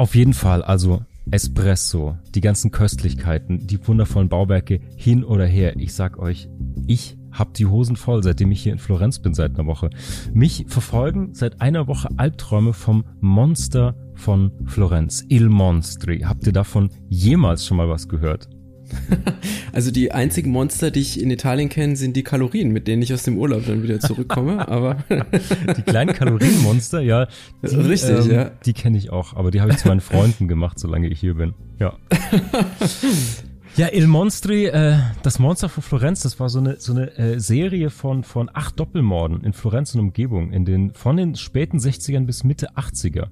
Auf jeden Fall, also Espresso, die ganzen Köstlichkeiten, die wundervollen Bauwerke hin oder her. Ich sag euch, ich hab die Hosen voll, seitdem ich hier in Florenz bin seit einer Woche. Mich verfolgen seit einer Woche Albträume vom Monster von Florenz, Il Monstri. Habt ihr davon jemals schon mal was gehört? Also die einzigen Monster, die ich in Italien kenne, sind die Kalorien, mit denen ich aus dem Urlaub dann wieder zurückkomme. aber die kleinen Kalorienmonster, ja, die, richtig, ähm, ja. Die kenne ich auch, aber die habe ich zu meinen Freunden gemacht, solange ich hier bin. Ja. Ja, Il Monstri, äh, das Monster von Florenz, das war so eine so eine äh, Serie von von acht Doppelmorden in Florenz und Umgebung in den von den späten 60ern bis Mitte 80er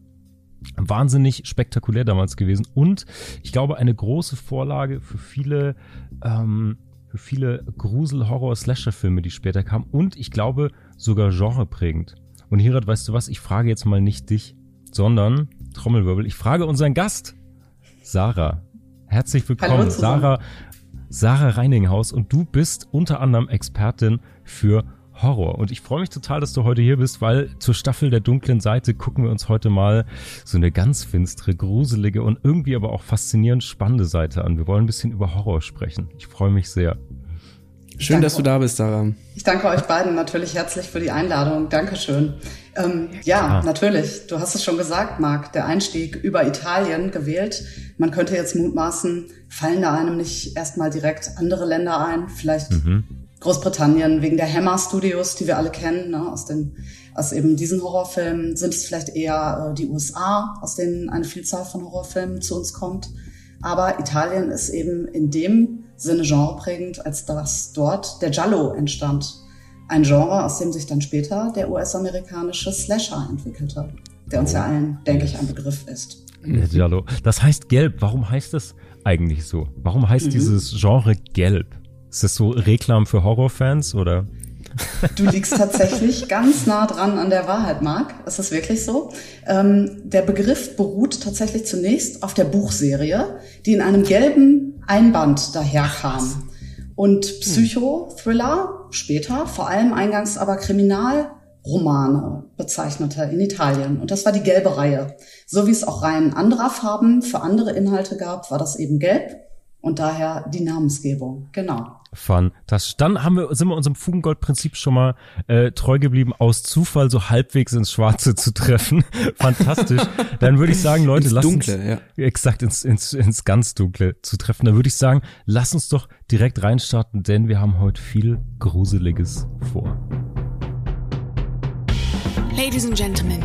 wahnsinnig spektakulär damals gewesen und ich glaube eine große Vorlage für viele ähm, für viele Grusel-Horror-Slasher-Filme, die später kamen und ich glaube sogar genreprägend. Und Hirat, weißt du was? Ich frage jetzt mal nicht dich, sondern Trommelwirbel. Ich frage unseren Gast, Sarah. Herzlich willkommen, Sarah, Sarah Reininghaus und du bist unter anderem Expertin für Horror. Und ich freue mich total, dass du heute hier bist, weil zur Staffel der dunklen Seite gucken wir uns heute mal so eine ganz finstere, gruselige und irgendwie aber auch faszinierend spannende Seite an. Wir wollen ein bisschen über Horror sprechen. Ich freue mich sehr. Schön, dass du da bist, Sarah. Ich danke euch beiden natürlich herzlich für die Einladung. Dankeschön. Ähm, ja, ah. natürlich. Du hast es schon gesagt, Marc. Der Einstieg über Italien gewählt. Man könnte jetzt mutmaßen, fallen da einem nicht erstmal direkt andere Länder ein? Vielleicht mhm. Großbritannien wegen der Hammer Studios, die wir alle kennen, ne, aus den aus eben diesen Horrorfilmen, sind es vielleicht eher äh, die USA, aus denen eine Vielzahl von Horrorfilmen zu uns kommt. Aber Italien ist eben in dem Sinne genreprägend, als dass dort der Giallo entstand. Ein Genre, aus dem sich dann später der US-amerikanische Slasher entwickelte, der uns ja allen, denke ich, ein Begriff ist. Der Giallo. Das heißt gelb. Warum heißt es eigentlich so? Warum heißt mhm. dieses Genre gelb? Ist das so Reklam für Horrorfans oder? Du liegst tatsächlich ganz nah dran an der Wahrheit, Marc. Ist das wirklich so? Ähm, der Begriff beruht tatsächlich zunächst auf der Buchserie, die in einem gelben Einband daherkam. Und Psychothriller später, vor allem eingangs aber Kriminalromane bezeichnete in Italien. Und das war die gelbe Reihe. So wie es auch Reihen anderer Farben für andere Inhalte gab, war das eben gelb. Und daher die Namensgebung. Genau. Fantastisch. Dann haben wir, sind wir unserem Fugengold-Prinzip schon mal äh, treu geblieben, aus Zufall so halbwegs ins Schwarze zu treffen. Fantastisch. Dann würde ich sagen, Leute, ins Dunkle, uns, ja. exakt ins, ins, ins ganz Dunkle zu treffen. Dann würde ich sagen, lass uns doch direkt reinstarten, denn wir haben heute viel Gruseliges vor. Ladies and Gentlemen,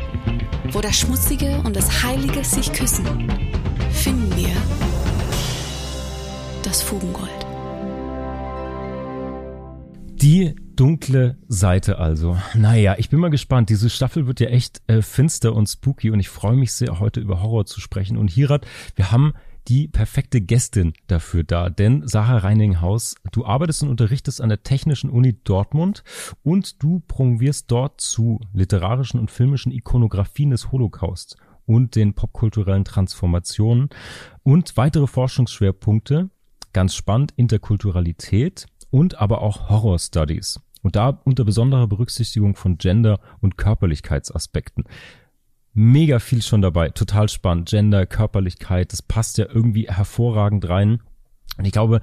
Wo das Schmutzige und das Heilige sich küssen, finden wir das Fugengold. Die dunkle Seite also. Naja, ich bin mal gespannt. Diese Staffel wird ja echt äh, finster und spooky und ich freue mich sehr, heute über Horror zu sprechen. Und Hirat, wir haben die perfekte Gästin dafür da, denn Sarah Reininghaus, du arbeitest und unterrichtest an der Technischen Uni Dortmund und du promovierst dort zu literarischen und filmischen Ikonografien des Holocaust und den popkulturellen Transformationen und weitere Forschungsschwerpunkte Ganz spannend, Interkulturalität und aber auch Horror Studies. Und da unter besonderer Berücksichtigung von Gender- und Körperlichkeitsaspekten. Mega viel schon dabei, total spannend. Gender, Körperlichkeit, das passt ja irgendwie hervorragend rein. Und ich glaube,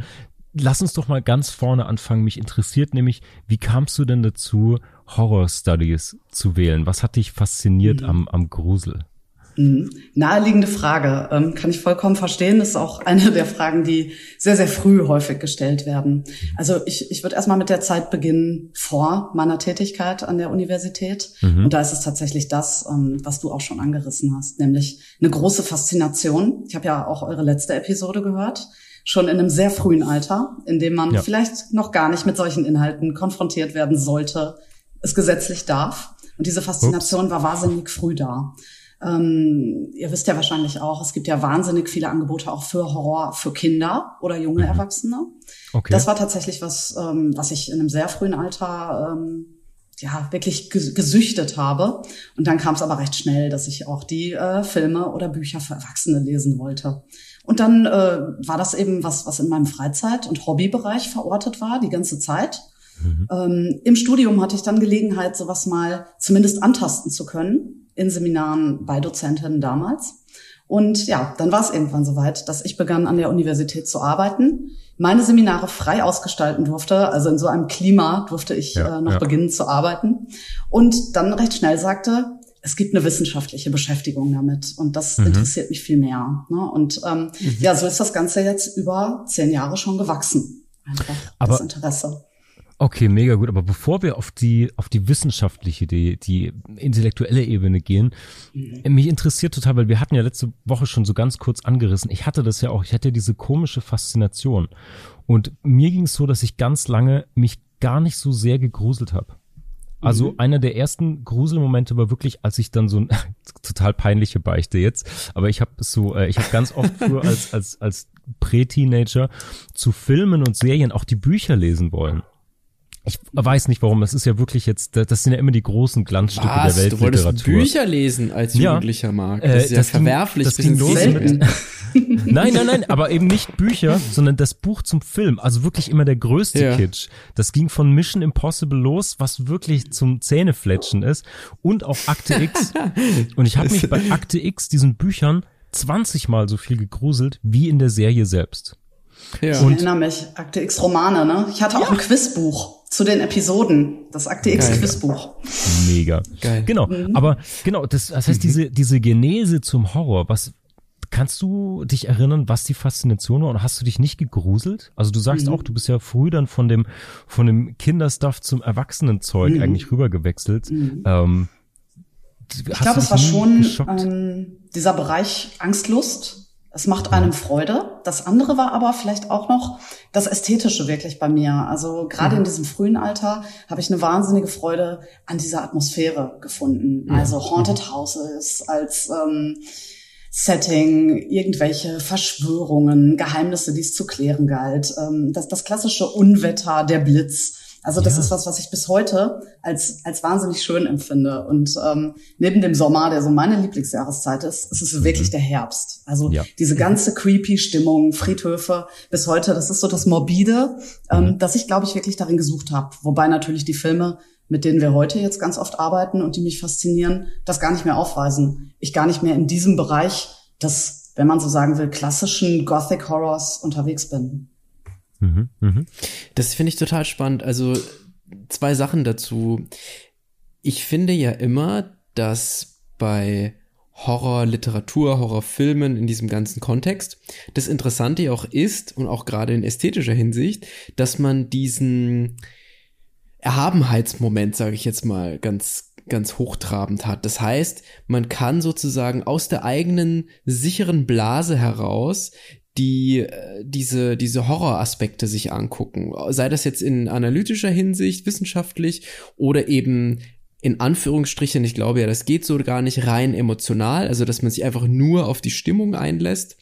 lass uns doch mal ganz vorne anfangen. Mich interessiert nämlich, wie kamst du denn dazu, Horror Studies zu wählen? Was hat dich fasziniert mhm. am, am Grusel? Mhm. Naheliegende Frage, ähm, kann ich vollkommen verstehen. Das ist auch eine der Fragen, die sehr, sehr früh häufig gestellt werden. Also ich, ich würde erstmal mit der Zeit beginnen vor meiner Tätigkeit an der Universität. Mhm. Und da ist es tatsächlich das, ähm, was du auch schon angerissen hast, nämlich eine große Faszination. Ich habe ja auch eure letzte Episode gehört schon in einem sehr frühen Alter, in dem man ja. vielleicht noch gar nicht mit solchen Inhalten konfrontiert werden sollte, es gesetzlich darf. Und diese Faszination Ups. war wahnsinnig früh da. Ähm, ihr wisst ja wahrscheinlich auch, es gibt ja wahnsinnig viele Angebote auch für Horror für Kinder oder junge mhm. Erwachsene. Okay. Das war tatsächlich was, ähm, was ich in einem sehr frühen Alter ähm, ja wirklich gesüchtet habe. Und dann kam es aber recht schnell, dass ich auch die äh, Filme oder Bücher für Erwachsene lesen wollte. Und dann äh, war das eben was, was in meinem Freizeit- und Hobbybereich verortet war, die ganze Zeit. Mhm. Ähm, Im Studium hatte ich dann Gelegenheit, sowas mal zumindest antasten zu können, in Seminaren bei Dozentinnen damals. Und ja, dann war es irgendwann soweit, dass ich begann, an der Universität zu arbeiten, meine Seminare frei ausgestalten durfte. Also in so einem Klima durfte ich ja, äh, noch ja. beginnen zu arbeiten. Und dann recht schnell sagte, es gibt eine wissenschaftliche Beschäftigung damit und das mhm. interessiert mich viel mehr. Ne? Und ähm, mhm. ja, so ist das Ganze jetzt über zehn Jahre schon gewachsen. Einfach Aber das Interesse. Okay, mega gut. Aber bevor wir auf die, auf die wissenschaftliche, die, die intellektuelle Ebene gehen, mhm. mich interessiert total, weil wir hatten ja letzte Woche schon so ganz kurz angerissen. Ich hatte das ja auch. Ich hatte diese komische Faszination. Und mir ging es so, dass ich ganz lange mich gar nicht so sehr gegruselt habe. Also mhm. einer der ersten Gruselmomente war wirklich, als ich dann so ein total peinliche Beichte jetzt, aber ich habe so, äh, ich habe ganz oft früher als als als Prä-Teenager zu Filmen und Serien auch die Bücher lesen wollen. Ich weiß nicht warum, das ist ja wirklich jetzt, das sind ja immer die großen Glanzstücke Was? der Weltliteratur. Du wolltest Bücher lesen als Jugendlicher, ja. Marc. Das ist äh, ja das verwerflich. Ging, das ging los mit, nein, nein, nein, aber eben nicht Bücher, sondern das Buch zum Film. Also wirklich immer der größte ja. Kitsch. Das ging von Mission Impossible los, was wirklich zum Zähnefletschen ist. Und auch Akte X. und ich habe mich bei Akte X, diesen Büchern, 20 Mal so viel gegruselt wie in der Serie selbst. Ja. Ich erinnere mich, Akte X Romane, ne? Ich hatte auch ja. ein Quizbuch zu den Episoden, das Akte X Quizbuch. Mega. Geil. Genau, mhm. aber genau, das, das heißt, mhm. diese, diese Genese zum Horror, was, kannst du dich erinnern, was die Faszination war und hast du dich nicht gegruselt? Also du sagst mhm. auch, du bist ja früh dann von dem, von dem Kinderstuff zum Erwachsenenzeug mhm. eigentlich rübergewechselt. Mhm. Ähm, ich glaube, es war schon ähm, dieser Bereich Angstlust es macht einem Freude. Das andere war aber vielleicht auch noch das Ästhetische wirklich bei mir. Also gerade mhm. in diesem frühen Alter habe ich eine wahnsinnige Freude an dieser Atmosphäre gefunden. Mhm. Also Haunted Houses als ähm, Setting, irgendwelche Verschwörungen, Geheimnisse, die es zu klären galt, ähm, das, das klassische Unwetter, der Blitz. Also das ja. ist was, was ich bis heute als, als wahnsinnig schön empfinde. Und ähm, neben dem Sommer, der so meine Lieblingsjahreszeit ist, ist es mhm. wirklich der Herbst. Also ja. diese ganze creepy Stimmung, Friedhöfe bis heute, das ist so das Morbide, ähm, mhm. das ich, glaube ich, wirklich darin gesucht habe. Wobei natürlich die Filme, mit denen wir heute jetzt ganz oft arbeiten und die mich faszinieren, das gar nicht mehr aufweisen. Ich gar nicht mehr in diesem Bereich des, wenn man so sagen will, klassischen Gothic Horrors unterwegs bin. Mhm, mh. Das finde ich total spannend. Also zwei Sachen dazu. Ich finde ja immer, dass bei Horrorliteratur, Horrorfilmen in diesem ganzen Kontext das Interessante ja auch ist und auch gerade in ästhetischer Hinsicht, dass man diesen Erhabenheitsmoment, sage ich jetzt mal ganz ganz hochtrabend hat. Das heißt, man kann sozusagen aus der eigenen sicheren Blase heraus die äh, diese, diese Horroraspekte sich angucken. Sei das jetzt in analytischer Hinsicht, wissenschaftlich oder eben in Anführungsstrichen, ich glaube ja, das geht so gar nicht rein emotional, also dass man sich einfach nur auf die Stimmung einlässt,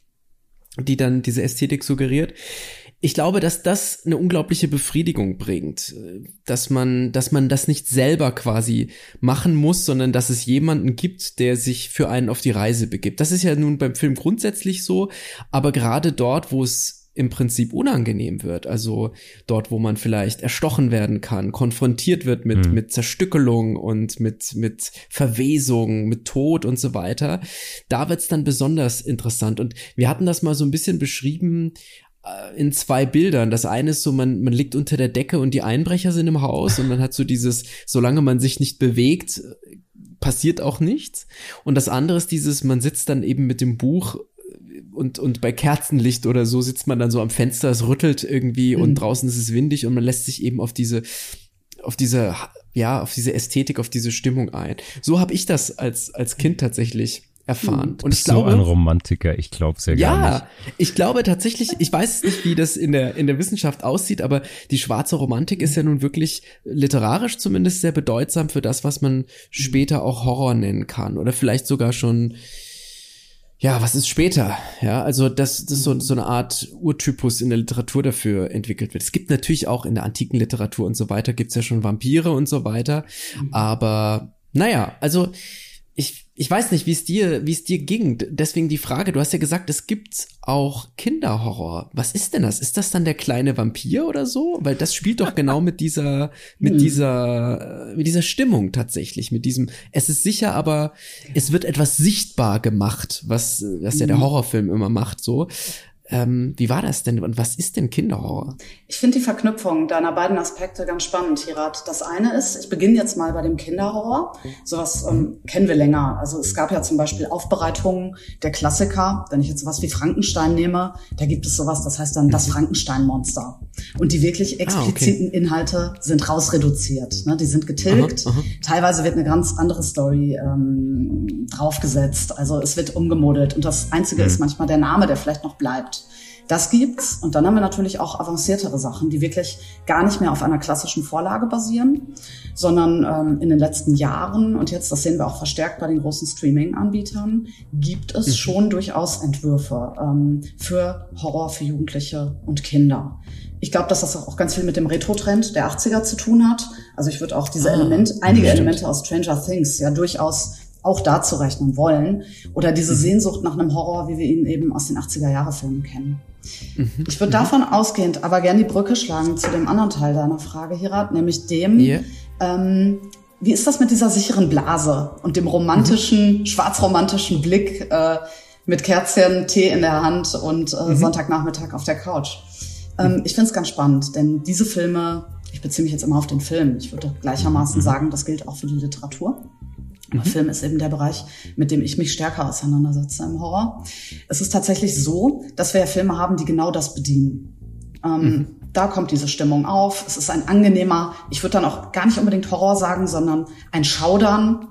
die dann diese Ästhetik suggeriert ich glaube, dass das eine unglaubliche Befriedigung bringt, dass man, dass man das nicht selber quasi machen muss, sondern dass es jemanden gibt, der sich für einen auf die Reise begibt. Das ist ja nun beim Film grundsätzlich so, aber gerade dort, wo es im Prinzip unangenehm wird. Also dort, wo man vielleicht erstochen werden kann, konfrontiert wird mit, mhm. mit Zerstückelung und mit, mit Verwesung, mit Tod und so weiter. Da wird's dann besonders interessant. Und wir hatten das mal so ein bisschen beschrieben äh, in zwei Bildern. Das eine ist so, man, man liegt unter der Decke und die Einbrecher sind im Haus und man hat so dieses, solange man sich nicht bewegt, passiert auch nichts. Und das andere ist dieses, man sitzt dann eben mit dem Buch und, und bei Kerzenlicht oder so sitzt man dann so am Fenster, es rüttelt irgendwie mhm. und draußen ist es windig und man lässt sich eben auf diese, auf diese, ja, auf diese Ästhetik, auf diese Stimmung ein. So habe ich das als, als Kind tatsächlich erfahren. Und ich glaube, so ein Romantiker, ich glaube sehr ja, gar nicht. Ja, ich glaube tatsächlich, ich weiß nicht, wie das in der in der Wissenschaft aussieht, aber die schwarze Romantik ist ja nun wirklich literarisch zumindest sehr bedeutsam für das, was man später auch Horror nennen kann oder vielleicht sogar schon ja, was ist später? Ja, also dass das so, so eine Art Urtypus in der Literatur dafür entwickelt wird. Es gibt natürlich auch in der antiken Literatur und so weiter, gibt's ja schon Vampire und so weiter. Mhm. Aber naja, also ich, ich weiß nicht, wie es dir, wie es dir ging. Deswegen die Frage, du hast ja gesagt, es gibt auch Kinderhorror. Was ist denn das? Ist das dann der kleine Vampir oder so? Weil das spielt doch genau mit dieser, mit hm. dieser, mit dieser Stimmung tatsächlich, mit diesem, es ist sicher, aber es wird etwas sichtbar gemacht, was, was ja der hm. Horrorfilm immer macht, so. Ähm, wie war das denn und was ist denn Kinderhorror? Ich finde die Verknüpfung deiner beiden Aspekte ganz spannend, Hirat. Das eine ist, ich beginne jetzt mal bei dem Kinderhorror. Sowas ähm, kennen wir länger. Also es gab ja zum Beispiel Aufbereitungen der Klassiker. Wenn ich jetzt sowas wie Frankenstein nehme, da gibt es sowas, das heißt dann das mhm. Frankenstein-Monster. Und die wirklich expliziten ah, okay. Inhalte sind rausreduziert. Ne? Die sind getilgt. Aha, aha. Teilweise wird eine ganz andere Story ähm, draufgesetzt. Also es wird umgemodelt. Und das Einzige mhm. ist manchmal der Name, der vielleicht noch bleibt. Das gibt's. Und dann haben wir natürlich auch avanciertere Sachen, die wirklich gar nicht mehr auf einer klassischen Vorlage basieren, sondern ähm, in den letzten Jahren, und jetzt, das sehen wir auch verstärkt bei den großen Streaming-Anbietern, gibt es mhm. schon durchaus Entwürfe ähm, für Horror für Jugendliche und Kinder. Ich glaube, dass das auch ganz viel mit dem Retro-Trend der 80er zu tun hat. Also ich würde auch diese ah, Elemente, einige stimmt. Elemente aus Stranger Things ja durchaus auch dazu rechnen wollen. Oder diese mhm. Sehnsucht nach einem Horror, wie wir ihn eben aus den 80er-Jahre-Filmen kennen. Mhm. Ich würde davon ausgehend aber gerne die Brücke schlagen zu dem anderen Teil deiner Frage, Hirat, nämlich dem, yeah. ähm, wie ist das mit dieser sicheren Blase und dem romantischen, mhm. schwarzromantischen Blick äh, mit Kerzchen, Tee in der Hand und äh, mhm. Sonntagnachmittag auf der Couch? Ähm, mhm. ich finde es ganz spannend, denn diese Filme, ich beziehe mich jetzt immer auf den Film, ich würde gleichermaßen mhm. sagen, das gilt auch für die Literatur. Mhm. Film ist eben der Bereich, mit dem ich mich stärker auseinandersetze im Horror. Es ist tatsächlich so, dass wir ja Filme haben, die genau das bedienen. Ähm, mhm. Da kommt diese Stimmung auf. Es ist ein angenehmer, ich würde dann auch gar nicht unbedingt Horror sagen, sondern ein Schaudern,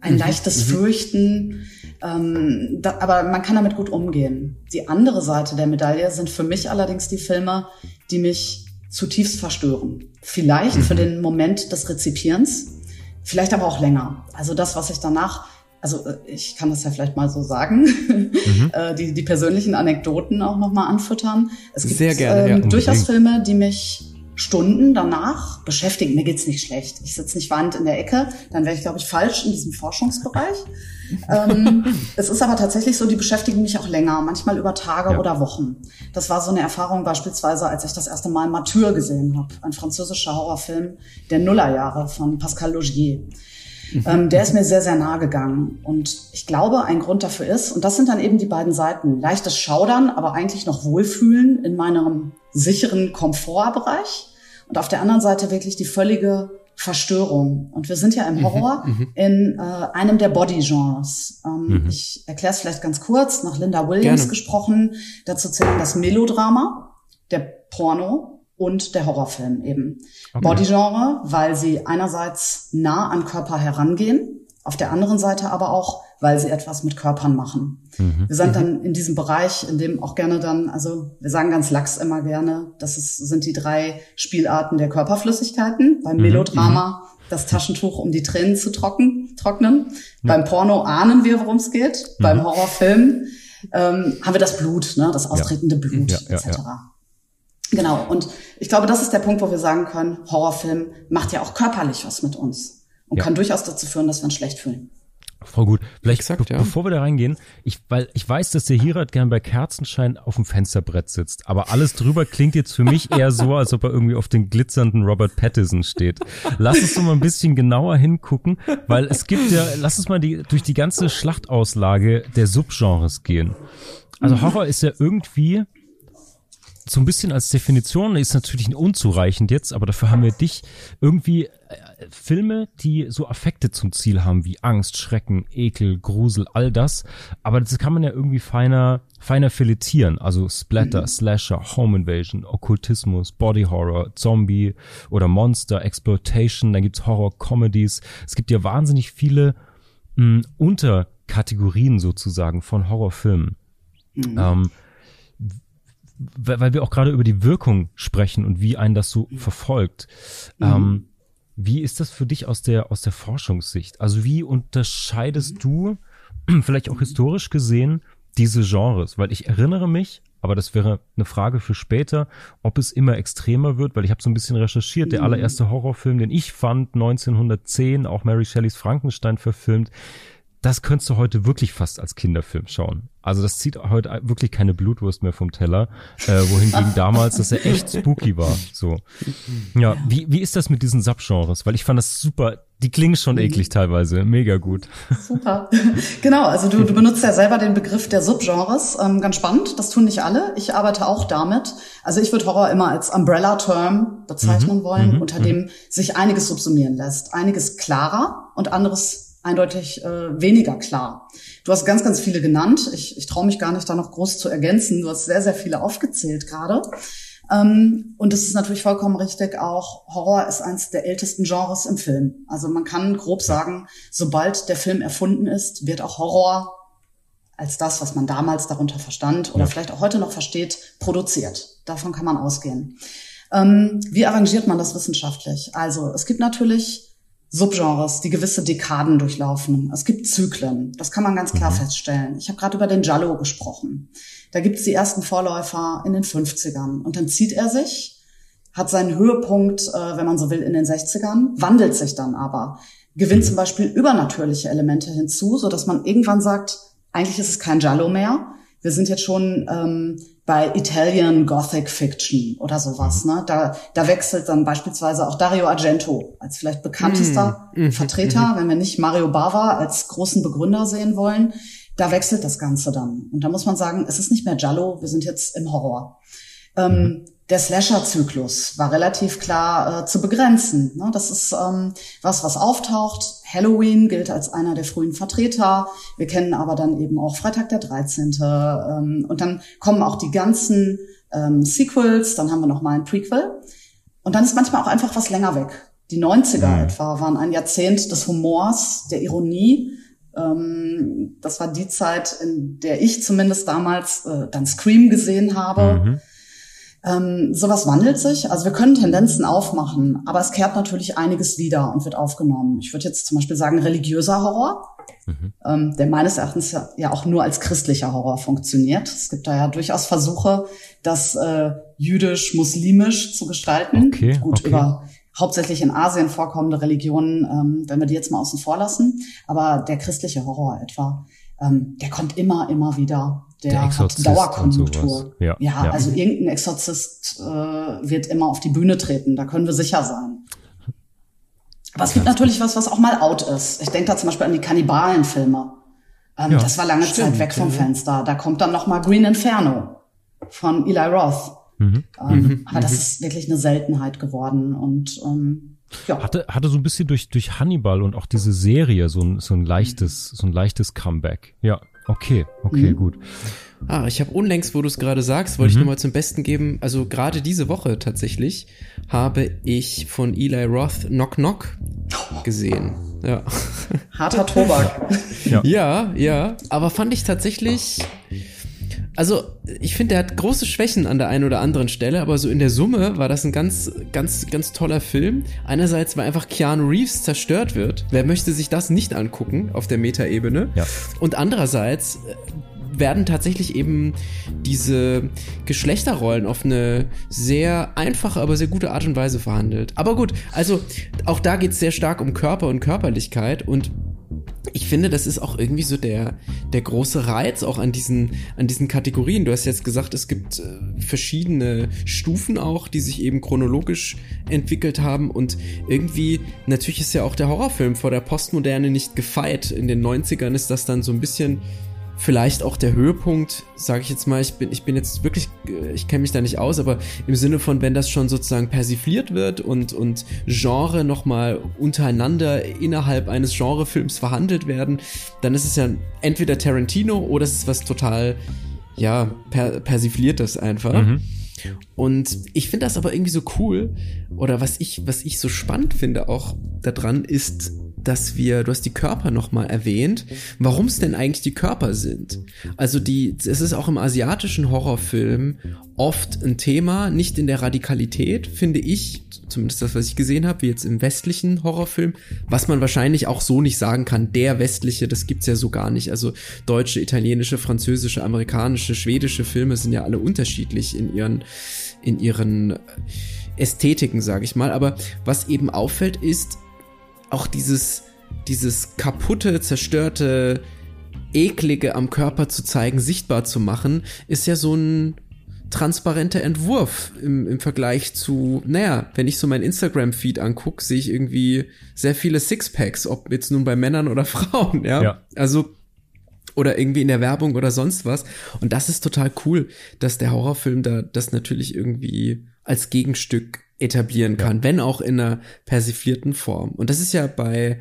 ein mhm. leichtes mhm. Fürchten. Ähm, da, aber man kann damit gut umgehen. Die andere Seite der Medaille sind für mich allerdings die Filme, die mich zutiefst verstören. Vielleicht für mhm. den Moment des Rezipierens, Vielleicht aber auch länger. Also das, was ich danach, also äh, ich kann das ja vielleicht mal so sagen, mhm. Äh, die, die persönlichen Anekdoten auch nochmal anfüttern. Es gibt Sehr gerne, ähm, ja, durchaus Filme, die mich Stunden danach beschäftigen. Mir geht's nicht schlecht. Ich sitze nicht weinend in der Ecke. Dann wäre ich, glaube ich, falsch in diesem Forschungsbereich. ähm, es ist aber tatsächlich so, die beschäftigen mich auch länger, manchmal über Tage ja. oder Wochen. Das war so eine Erfahrung beispielsweise, als ich das erste Mal Mature gesehen habe. Ein französischer Horrorfilm der Nullerjahre von Pascal Logier. Mhm. Ähm, der ist mir sehr, sehr nahe gegangen. Und ich glaube, ein Grund dafür ist, und das sind dann eben die beiden Seiten, leichtes Schaudern, aber eigentlich noch Wohlfühlen in meinem sicheren Komfortbereich und auf der anderen Seite wirklich die völlige Verstörung. Und wir sind ja im mhm, Horror mhm, in äh, einem der Body-Genres. Ähm, mhm. Ich erkläre es vielleicht ganz kurz, nach Linda Williams Gerne. gesprochen. Dazu zählen das Melodrama, der Porno und der Horrorfilm eben. Okay. Body-Genre, weil sie einerseits nah an Körper herangehen, auf der anderen Seite aber auch weil sie etwas mit Körpern machen. Mhm. Wir sind dann in diesem Bereich, in dem auch gerne dann, also wir sagen ganz lax immer gerne, das ist, sind die drei Spielarten der Körperflüssigkeiten. Beim mhm. Melodrama mhm. das Taschentuch, um die Tränen zu trocken, trocknen. Ja. Beim Porno ahnen wir, worum es geht. Mhm. Beim Horrorfilm ähm, haben wir das Blut, ne, das austretende ja. Blut ja, etc. Genau, und ich glaube, das ist der Punkt, wo wir sagen können, Horrorfilm macht ja auch körperlich was mit uns und kann durchaus dazu führen, dass wir uns schlecht fühlen. Voll gut. Vielleicht, Exakt, ja. bevor wir da reingehen, ich, weil ich weiß, dass der Hirat gern bei Kerzenschein auf dem Fensterbrett sitzt, aber alles drüber klingt jetzt für mich eher so, als ob er irgendwie auf den glitzernden Robert Pattinson steht. Lass uns doch mal ein bisschen genauer hingucken, weil es gibt ja, lass uns mal die, durch die ganze Schlachtauslage der Subgenres gehen. Also Horror ist ja irgendwie so ein bisschen als Definition ist natürlich unzureichend jetzt, aber dafür haben wir dich irgendwie äh, Filme, die so Affekte zum Ziel haben, wie Angst, Schrecken, Ekel, Grusel, all das. Aber das kann man ja irgendwie feiner, feiner filetieren. Also Splatter, mhm. Slasher, Home Invasion, Okkultismus, Body Horror, Zombie oder Monster, Exploitation, dann gibt's Horror-Comedies. Es gibt ja wahnsinnig viele mh, Unterkategorien sozusagen von Horrorfilmen. Mhm. Ähm, weil wir auch gerade über die Wirkung sprechen und wie einen das so verfolgt. Mhm. Ähm, wie ist das für dich aus der, aus der Forschungssicht? Also wie unterscheidest du, vielleicht auch historisch gesehen, diese Genres? Weil ich erinnere mich, aber das wäre eine Frage für später, ob es immer extremer wird, weil ich habe so ein bisschen recherchiert. Der mhm. allererste Horrorfilm, den ich fand, 1910, auch Mary Shelleys Frankenstein verfilmt, das könntest du heute wirklich fast als Kinderfilm schauen. Also das zieht heute wirklich keine Blutwurst mehr vom Teller, äh, wohingegen damals das ja echt spooky war. So, ja, wie wie ist das mit diesen Subgenres? Weil ich fand das super. Die klingen schon mhm. eklig teilweise, mega gut. Super, genau. Also du, du benutzt ja selber den Begriff der Subgenres, ähm, ganz spannend. Das tun nicht alle. Ich arbeite auch damit. Also ich würde Horror immer als Umbrella-Term bezeichnen mhm. wollen, mhm. unter dem sich einiges subsumieren lässt. Einiges klarer und anderes eindeutig äh, weniger klar. Du hast ganz, ganz viele genannt. Ich, ich traue mich gar nicht, da noch groß zu ergänzen. Du hast sehr, sehr viele aufgezählt gerade. Ähm, und es ist natürlich vollkommen richtig, auch Horror ist eines der ältesten Genres im Film. Also man kann grob sagen, sobald der Film erfunden ist, wird auch Horror als das, was man damals darunter verstand oder ja. vielleicht auch heute noch versteht, produziert. Davon kann man ausgehen. Ähm, wie arrangiert man das wissenschaftlich? Also es gibt natürlich Subgenres, die gewisse Dekaden durchlaufen. Es gibt Zyklen, das kann man ganz klar mhm. feststellen. Ich habe gerade über den Giallo gesprochen. Da gibt es die ersten Vorläufer in den 50ern und dann zieht er sich, hat seinen Höhepunkt, äh, wenn man so will, in den 60ern, wandelt sich dann aber, gewinnt zum Beispiel übernatürliche Elemente hinzu, so dass man irgendwann sagt, eigentlich ist es kein Giallo mehr. Wir sind jetzt schon ähm, bei Italian Gothic Fiction oder sowas. Mhm. Ne? Da, da wechselt dann beispielsweise auch Dario Argento als vielleicht bekanntester mhm. Vertreter, wenn wir nicht Mario Bava als großen Begründer sehen wollen. Da wechselt das Ganze dann. Und da muss man sagen, es ist nicht mehr Giallo, wir sind jetzt im Horror. Ähm, der Slasher-Zyklus war relativ klar äh, zu begrenzen. Ne? Das ist ähm, was, was auftaucht. Halloween gilt als einer der frühen Vertreter. Wir kennen aber dann eben auch Freitag der 13. Ähm, und dann kommen auch die ganzen ähm, Sequels. Dann haben wir noch mal ein Prequel. Und dann ist manchmal auch einfach was länger weg. Die 90er mhm. etwa waren ein Jahrzehnt des Humors, der Ironie. Ähm, das war die Zeit, in der ich zumindest damals äh, dann Scream gesehen habe. Mhm ähm, sowas wandelt sich. Also wir können Tendenzen aufmachen, aber es kehrt natürlich einiges wieder und wird aufgenommen. Ich würde jetzt zum Beispiel sagen, religiöser Horror, mhm. ähm, der meines Erachtens ja, ja, auch nur als christlicher Horror funktioniert. Es gibt da ja durchaus Versuche, das äh, jüdisch-muslimisch zu gestalten. Okay, Gut, okay. über hauptsächlich in Asien vorkommende Religionen, ähm, wenn wir die jetzt mal außen vor lassen. Aber der christliche Horror etwa, ähm, der kommt immer, immer wieder der, der hat Dauerkonjunktur. Ja, ja, ja, also irgendein Exorzist äh, wird immer auf die Bühne treten, da können wir sicher sein. Aber es gibt natürlich was, was auch mal out ist. Ich denke da zum Beispiel an die Kannibalenfilme. Ähm, ja, das war lange stimmt, Zeit weg vom Fenster. Da kommt dann noch mal Green Inferno von Eli Roth. Mhm. Ähm, mhm. Aber das mhm. ist wirklich eine Seltenheit geworden und ähm, ja. Hatte, hatte so ein bisschen durch, durch Hannibal und auch diese Serie so ein, so ein leichtes, so ein leichtes Comeback. Ja. Okay, okay, mhm. gut. Ah, ich habe unlängst, wo du es gerade sagst, wollte mhm. ich nochmal zum Besten geben. Also gerade diese Woche tatsächlich habe ich von Eli Roth Knock Knock gesehen. Ja. Harter Tobak. ja. ja, ja. Aber fand ich tatsächlich also ich finde, der hat große Schwächen an der einen oder anderen Stelle, aber so in der Summe war das ein ganz, ganz, ganz toller Film. Einerseits, weil einfach Keanu Reeves zerstört wird. Wer möchte sich das nicht angucken auf der Metaebene? Ja. Und andererseits äh, werden tatsächlich eben diese Geschlechterrollen auf eine sehr einfache, aber sehr gute Art und Weise verhandelt. Aber gut, also auch da geht es sehr stark um Körper und Körperlichkeit und ich finde, das ist auch irgendwie so der, der große Reiz auch an diesen, an diesen Kategorien. Du hast jetzt gesagt, es gibt äh, verschiedene Stufen auch, die sich eben chronologisch entwickelt haben und irgendwie, natürlich ist ja auch der Horrorfilm vor der Postmoderne nicht gefeit. In den 90ern ist das dann so ein bisschen vielleicht auch der Höhepunkt, sage ich jetzt mal, ich bin, ich bin jetzt wirklich, äh, ich kenne mich da nicht aus, aber im Sinne von, wenn das schon sozusagen persifliert wird und, und Genre nochmal untereinander innerhalb eines Genrefilms verhandelt werden, dann ist es ja entweder Tarantino oder es ist was total, ja, per, persifliertes einfach. Mhm. Und ich finde das aber irgendwie so cool, oder was ich, was ich so spannend finde auch daran, ist, dass wir, du hast die Körper nochmal erwähnt, warum es denn eigentlich die Körper sind. Also die, es ist auch im asiatischen Horrorfilm oft ein Thema, nicht in der Radikalität, finde ich, zumindest das, was ich gesehen habe, wie jetzt im westlichen Horrorfilm, was man wahrscheinlich auch so nicht sagen kann, der westliche, das gibt's ja so gar nicht. Also deutsche, italienische, französische, amerikanische, schwedische Filme sind ja alle unterschiedlich in ihren, in ihren Ästhetiken, sage ich mal. Aber was eben auffällt, ist auch dieses, dieses kaputte, zerstörte, eklige am Körper zu zeigen, sichtbar zu machen, ist ja so ein transparenter Entwurf im, im Vergleich zu, naja, wenn ich so mein Instagram-Feed angucke, sehe ich irgendwie sehr viele Sixpacks, ob jetzt nun bei Männern oder Frauen, ja. ja. Also, oder irgendwie in der Werbung oder sonst was. Und das ist total cool, dass der Horrorfilm da das natürlich irgendwie als Gegenstück etablieren kann, ja. wenn auch in einer persiflierten Form. Und das ist ja bei,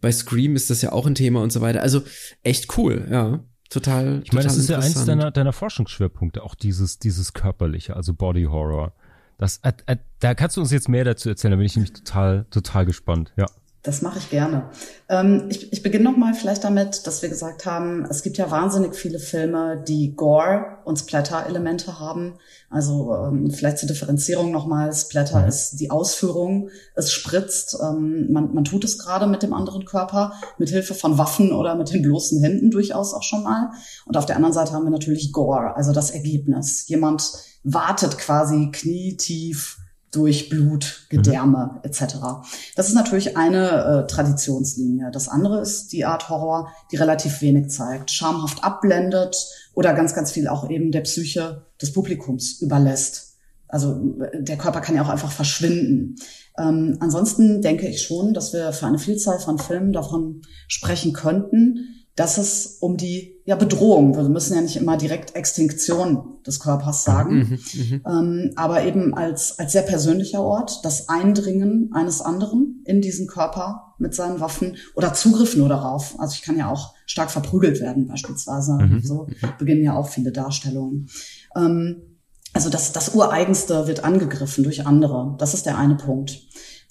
bei Scream ist das ja auch ein Thema und so weiter. Also echt cool, ja. Total. Ich meine, das ist ja eins deiner, deiner Forschungsschwerpunkte, auch dieses, dieses körperliche, also Body Horror. Das, äh, äh, da kannst du uns jetzt mehr dazu erzählen, da bin ich nämlich total, total gespannt, ja. Das mache ich gerne. Ähm, ich, ich beginne nochmal vielleicht damit, dass wir gesagt haben, es gibt ja wahnsinnig viele Filme, die Gore und Splatter-Elemente haben. Also ähm, vielleicht zur Differenzierung nochmal, Splatter mhm. ist die Ausführung, es spritzt, ähm, man, man tut es gerade mit dem anderen Körper, mit Hilfe von Waffen oder mit den bloßen Händen durchaus auch schon mal. Und auf der anderen Seite haben wir natürlich Gore, also das Ergebnis. Jemand wartet quasi knietief durch Blut, Gedärme mhm. etc. Das ist natürlich eine äh, Traditionslinie. Das andere ist die Art Horror, die relativ wenig zeigt, schamhaft abblendet oder ganz, ganz viel auch eben der Psyche des Publikums überlässt. Also der Körper kann ja auch einfach verschwinden. Ähm, ansonsten denke ich schon, dass wir für eine Vielzahl von Filmen davon sprechen könnten, dass es um die ja, Bedrohung, wir müssen ja nicht immer direkt Extinktion des Körpers sagen, mhm, mhm, ähm, aber eben als, als sehr persönlicher Ort, das Eindringen eines anderen in diesen Körper mit seinen Waffen oder Zugriff nur darauf. Also ich kann ja auch stark verprügelt werden beispielsweise. Mhm, so mhm. beginnen ja auch viele Darstellungen. Ähm, also das, das Ureigenste wird angegriffen durch andere. Das ist der eine Punkt.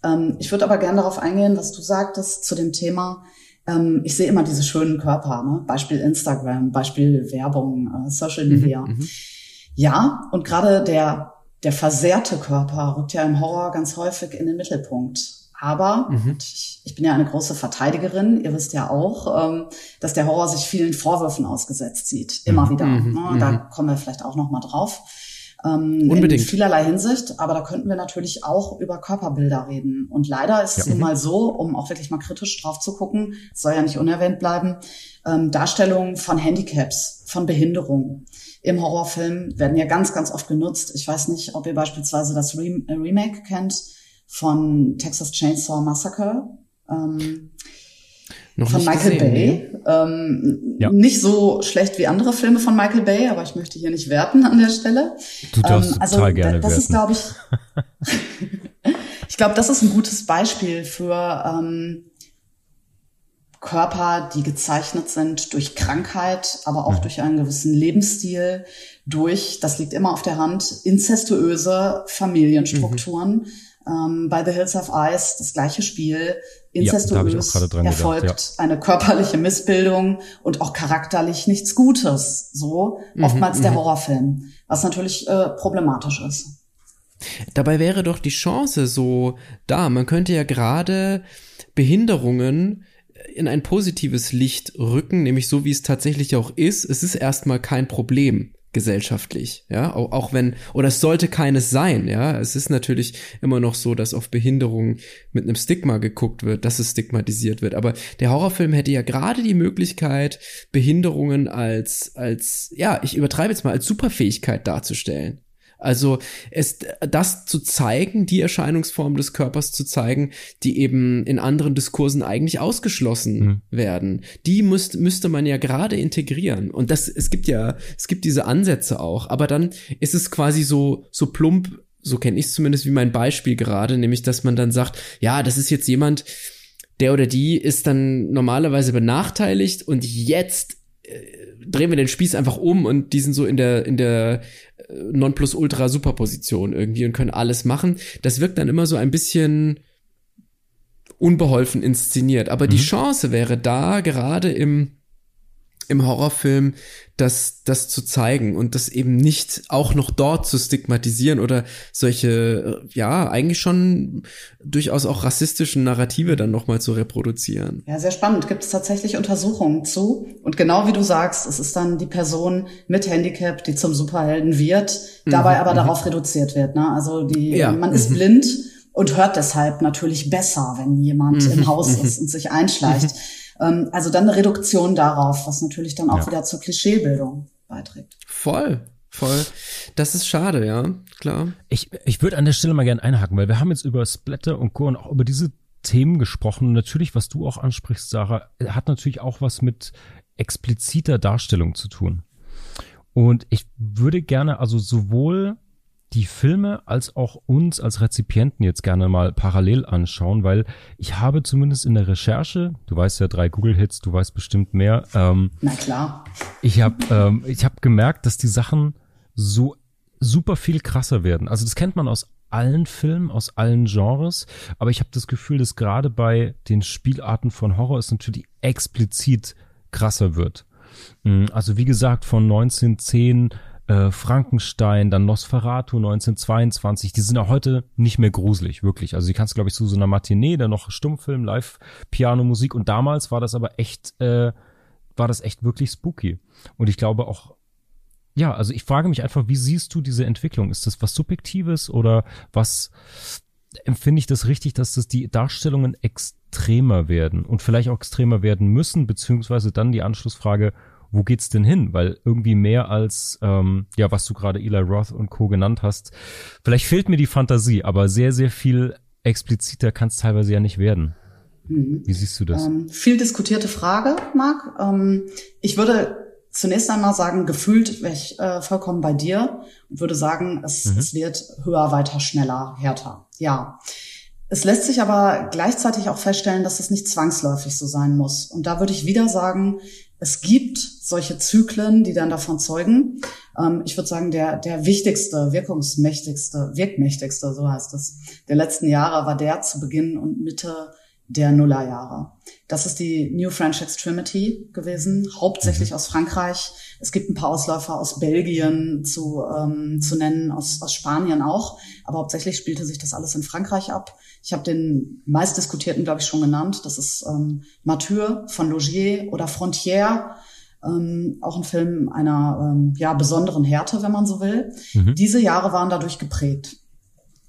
Ähm, ich würde aber gerne darauf eingehen, was du sagtest zu dem Thema, ähm, ich sehe immer diese schönen Körper, ne? Beispiel Instagram, Beispiel Werbung, äh, Social mhm, Media. Mhm, ja, und gerade der, der versehrte Körper rückt ja im Horror ganz häufig in den Mittelpunkt. Aber mhm. ich, ich bin ja eine große Verteidigerin. Ihr wisst ja auch, ähm, dass der Horror sich vielen Vorwürfen ausgesetzt sieht. Immer mhm. wieder. Mhm. Ne? Da mhm. kommen wir vielleicht auch noch mal drauf. Ähm, Unbedingt. In vielerlei Hinsicht, aber da könnten wir natürlich auch über Körperbilder reden. Und leider ist ja. es nun mal so, um auch wirklich mal kritisch drauf zu gucken, soll ja nicht unerwähnt bleiben, ähm, Darstellungen von Handicaps, von Behinderungen im Horrorfilm werden ja ganz, ganz oft genutzt. Ich weiß nicht, ob ihr beispielsweise das Rem Remake kennt von Texas Chainsaw Massacre. Ähm, noch von Michael gesehen, Bay. Nee. Ähm, ja. Nicht so schlecht wie andere Filme von Michael Bay, aber ich möchte hier nicht werten an der Stelle. Du darfst ähm, also total gerne das werten. ist, glaube ich, ich glaube, das ist ein gutes Beispiel für ähm, Körper, die gezeichnet sind durch Krankheit, aber auch ja. durch einen gewissen Lebensstil, durch, das liegt immer auf der Hand, inzestuöse Familienstrukturen. Mhm. Ähm, bei The Hills of Ice das gleiche Spiel incestuös ja, erfolgt gedacht, ja. eine körperliche Missbildung und auch charakterlich nichts Gutes. So mhm, oftmals der mhm. Horrorfilm, was natürlich äh, problematisch ist. Dabei wäre doch die Chance so da. Man könnte ja gerade Behinderungen in ein positives Licht rücken, nämlich so wie es tatsächlich auch ist. Es ist erstmal kein Problem gesellschaftlich, ja, auch, auch wenn, oder es sollte keines sein, ja, es ist natürlich immer noch so, dass auf Behinderung mit einem Stigma geguckt wird, dass es stigmatisiert wird, aber der Horrorfilm hätte ja gerade die Möglichkeit, Behinderungen als, als, ja, ich übertreibe jetzt mal, als Superfähigkeit darzustellen, also es, das zu zeigen, die Erscheinungsform des Körpers zu zeigen, die eben in anderen Diskursen eigentlich ausgeschlossen mhm. werden, die müsst, müsste man ja gerade integrieren. Und das, es gibt ja, es gibt diese Ansätze auch, aber dann ist es quasi so, so plump, so kenne ich es zumindest wie mein Beispiel gerade, nämlich dass man dann sagt, ja, das ist jetzt jemand, der oder die ist dann normalerweise benachteiligt und jetzt äh, drehen wir den Spieß einfach um und die sind so in der in der Nonplusultra-Superposition irgendwie und können alles machen. Das wirkt dann immer so ein bisschen unbeholfen inszeniert. Aber mhm. die Chance wäre da, gerade im im Horrorfilm das, das zu zeigen und das eben nicht auch noch dort zu stigmatisieren oder solche, äh, ja, eigentlich schon durchaus auch rassistischen Narrative dann nochmal zu reproduzieren. Ja, sehr spannend. Gibt es tatsächlich Untersuchungen zu? Und genau wie du sagst, es ist dann die Person mit Handicap, die zum Superhelden wird, dabei mhm. aber mhm. darauf reduziert wird. Ne? Also die, ja. man ist mhm. blind und hört deshalb natürlich besser, wenn jemand mhm. im Haus ist und sich einschleicht. Ähm, also dann eine Reduktion darauf, was natürlich dann auch ja. wieder zur Klischeebildung beiträgt. Voll. Voll. Das ist schade, ja, klar. Ich, ich würde an der Stelle mal gerne einhaken, weil wir haben jetzt über Splatter und Co. und auch über diese Themen gesprochen. Und natürlich, was du auch ansprichst, Sarah, hat natürlich auch was mit expliziter Darstellung zu tun. Und ich würde gerne also sowohl die Filme als auch uns als Rezipienten jetzt gerne mal parallel anschauen, weil ich habe zumindest in der Recherche, du weißt ja drei Google-Hits, du weißt bestimmt mehr. Ähm, Na klar. Ich habe ähm, ich hab gemerkt, dass die Sachen so super viel krasser werden. Also das kennt man aus allen Filmen, aus allen Genres, aber ich habe das Gefühl, dass gerade bei den Spielarten von Horror es natürlich explizit krasser wird. Mm, also wie gesagt, von 1910 äh, Frankenstein, dann Nosferatu 1922, die sind auch heute nicht mehr gruselig, wirklich. Also die kannst du, glaube ich, zu so einer Matinee, dann noch Stummfilm, Live-Piano-Musik und damals war das aber echt, äh, war das echt wirklich spooky. Und ich glaube auch, ja, also ich frage mich einfach, wie siehst du diese Entwicklung? Ist das was Subjektives oder was empfinde ich das richtig, dass das die Darstellungen extremer werden und vielleicht auch extremer werden müssen, beziehungsweise dann die Anschlussfrage, wo geht's denn hin? Weil irgendwie mehr als, ähm, ja, was du gerade Eli Roth und Co. genannt hast, vielleicht fehlt mir die Fantasie, aber sehr, sehr viel expliziter kann es teilweise ja nicht werden. Mhm. Wie siehst du das? Ähm, viel diskutierte Frage, Marc. Ähm, ich würde zunächst einmal sagen, gefühlt wäre ich äh, vollkommen bei dir und würde sagen, es, mhm. es wird höher, weiter, schneller, härter. Ja. Es lässt sich aber gleichzeitig auch feststellen, dass es nicht zwangsläufig so sein muss. Und da würde ich wieder sagen, es gibt solche Zyklen, die dann davon zeugen. Ähm, ich würde sagen, der, der wichtigste, wirkungsmächtigste, wirkmächtigste, so heißt es, der letzten Jahre war der zu Beginn und Mitte der Nullerjahre. Das ist die New French Extremity gewesen, hauptsächlich mhm. aus Frankreich. Es gibt ein paar Ausläufer aus Belgien zu, ähm, zu nennen, aus, aus Spanien auch, aber hauptsächlich spielte sich das alles in Frankreich ab. Ich habe den meistdiskutierten, glaube ich, schon genannt. Das ist ähm, Mathieu von Logier oder Frontière. Ähm, auch ein Film einer ähm, ja, besonderen Härte, wenn man so will. Mhm. Diese Jahre waren dadurch geprägt.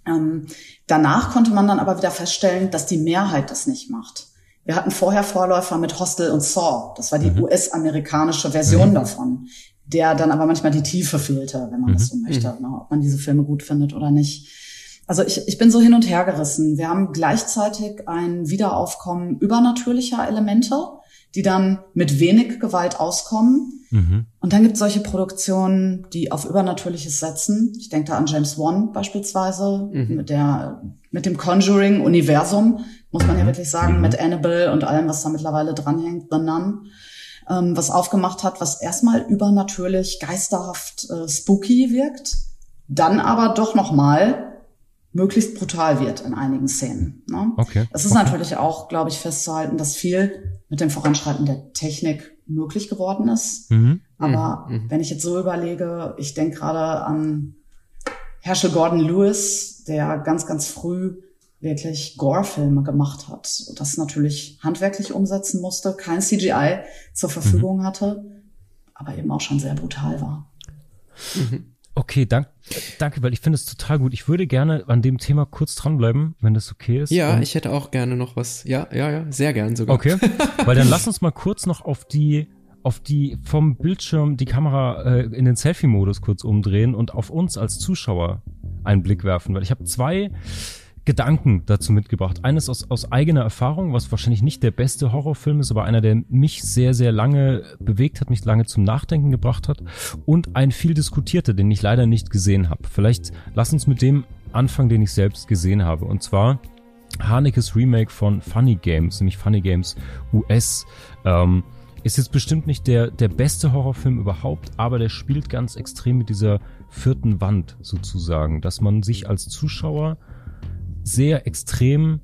Ähm, danach konnte man dann aber wieder feststellen, dass die Mehrheit das nicht macht. Wir hatten vorher Vorläufer mit Hostel und Saw. Das war die mhm. US-amerikanische Version mhm. davon, der dann aber manchmal die Tiefe fehlte, wenn man das mhm. so möchte, mhm. ne, ob man diese Filme gut findet oder nicht. Also ich, ich bin so hin und her gerissen. Wir haben gleichzeitig ein Wiederaufkommen übernatürlicher Elemente, die dann mit wenig Gewalt auskommen. Mhm. Und dann gibt es solche Produktionen, die auf Übernatürliches setzen. Ich denke da an James Wan beispielsweise, mhm. mit der, mit dem Conjuring-Universum, muss man ja mhm. wirklich sagen, mhm. mit Annabelle und allem, was da mittlerweile dranhängt, The Nun, ähm, was aufgemacht hat, was erstmal übernatürlich, geisterhaft, äh, spooky wirkt, dann aber doch nochmal möglichst brutal wird in einigen Szenen. Ne? Okay. Es ist okay. natürlich auch, glaube ich, festzuhalten, dass viel mit dem Voranschreiten der Technik möglich geworden ist. Mhm. Aber mhm. mhm. wenn ich jetzt so überlege, ich denke gerade an Herschel Gordon Lewis, der ganz, ganz früh wirklich Gore-Filme gemacht hat das natürlich handwerklich umsetzen musste, kein CGI zur Verfügung mhm. hatte, aber eben auch schon sehr brutal war. Mhm. Okay, dank, danke, weil ich finde es total gut. Ich würde gerne an dem Thema kurz dranbleiben, wenn das okay ist. Ja, Und ich hätte auch gerne noch was. Ja, ja, ja, sehr gern sogar. Okay, weil dann lass uns mal kurz noch auf die auf die vom Bildschirm die Kamera äh, in den Selfie-Modus kurz umdrehen und auf uns als Zuschauer einen Blick werfen, weil ich habe zwei Gedanken dazu mitgebracht. Eines aus, aus eigener Erfahrung, was wahrscheinlich nicht der beste Horrorfilm ist, aber einer, der mich sehr, sehr lange bewegt hat, mich lange zum Nachdenken gebracht hat. Und ein viel diskutierter, den ich leider nicht gesehen habe. Vielleicht lass uns mit dem anfangen, den ich selbst gesehen habe. Und zwar Hanekes Remake von Funny Games, nämlich Funny Games US. Ähm, ist jetzt bestimmt nicht der, der beste Horrorfilm überhaupt, aber der spielt ganz extrem mit dieser vierten Wand sozusagen, dass man sich als Zuschauer sehr extrem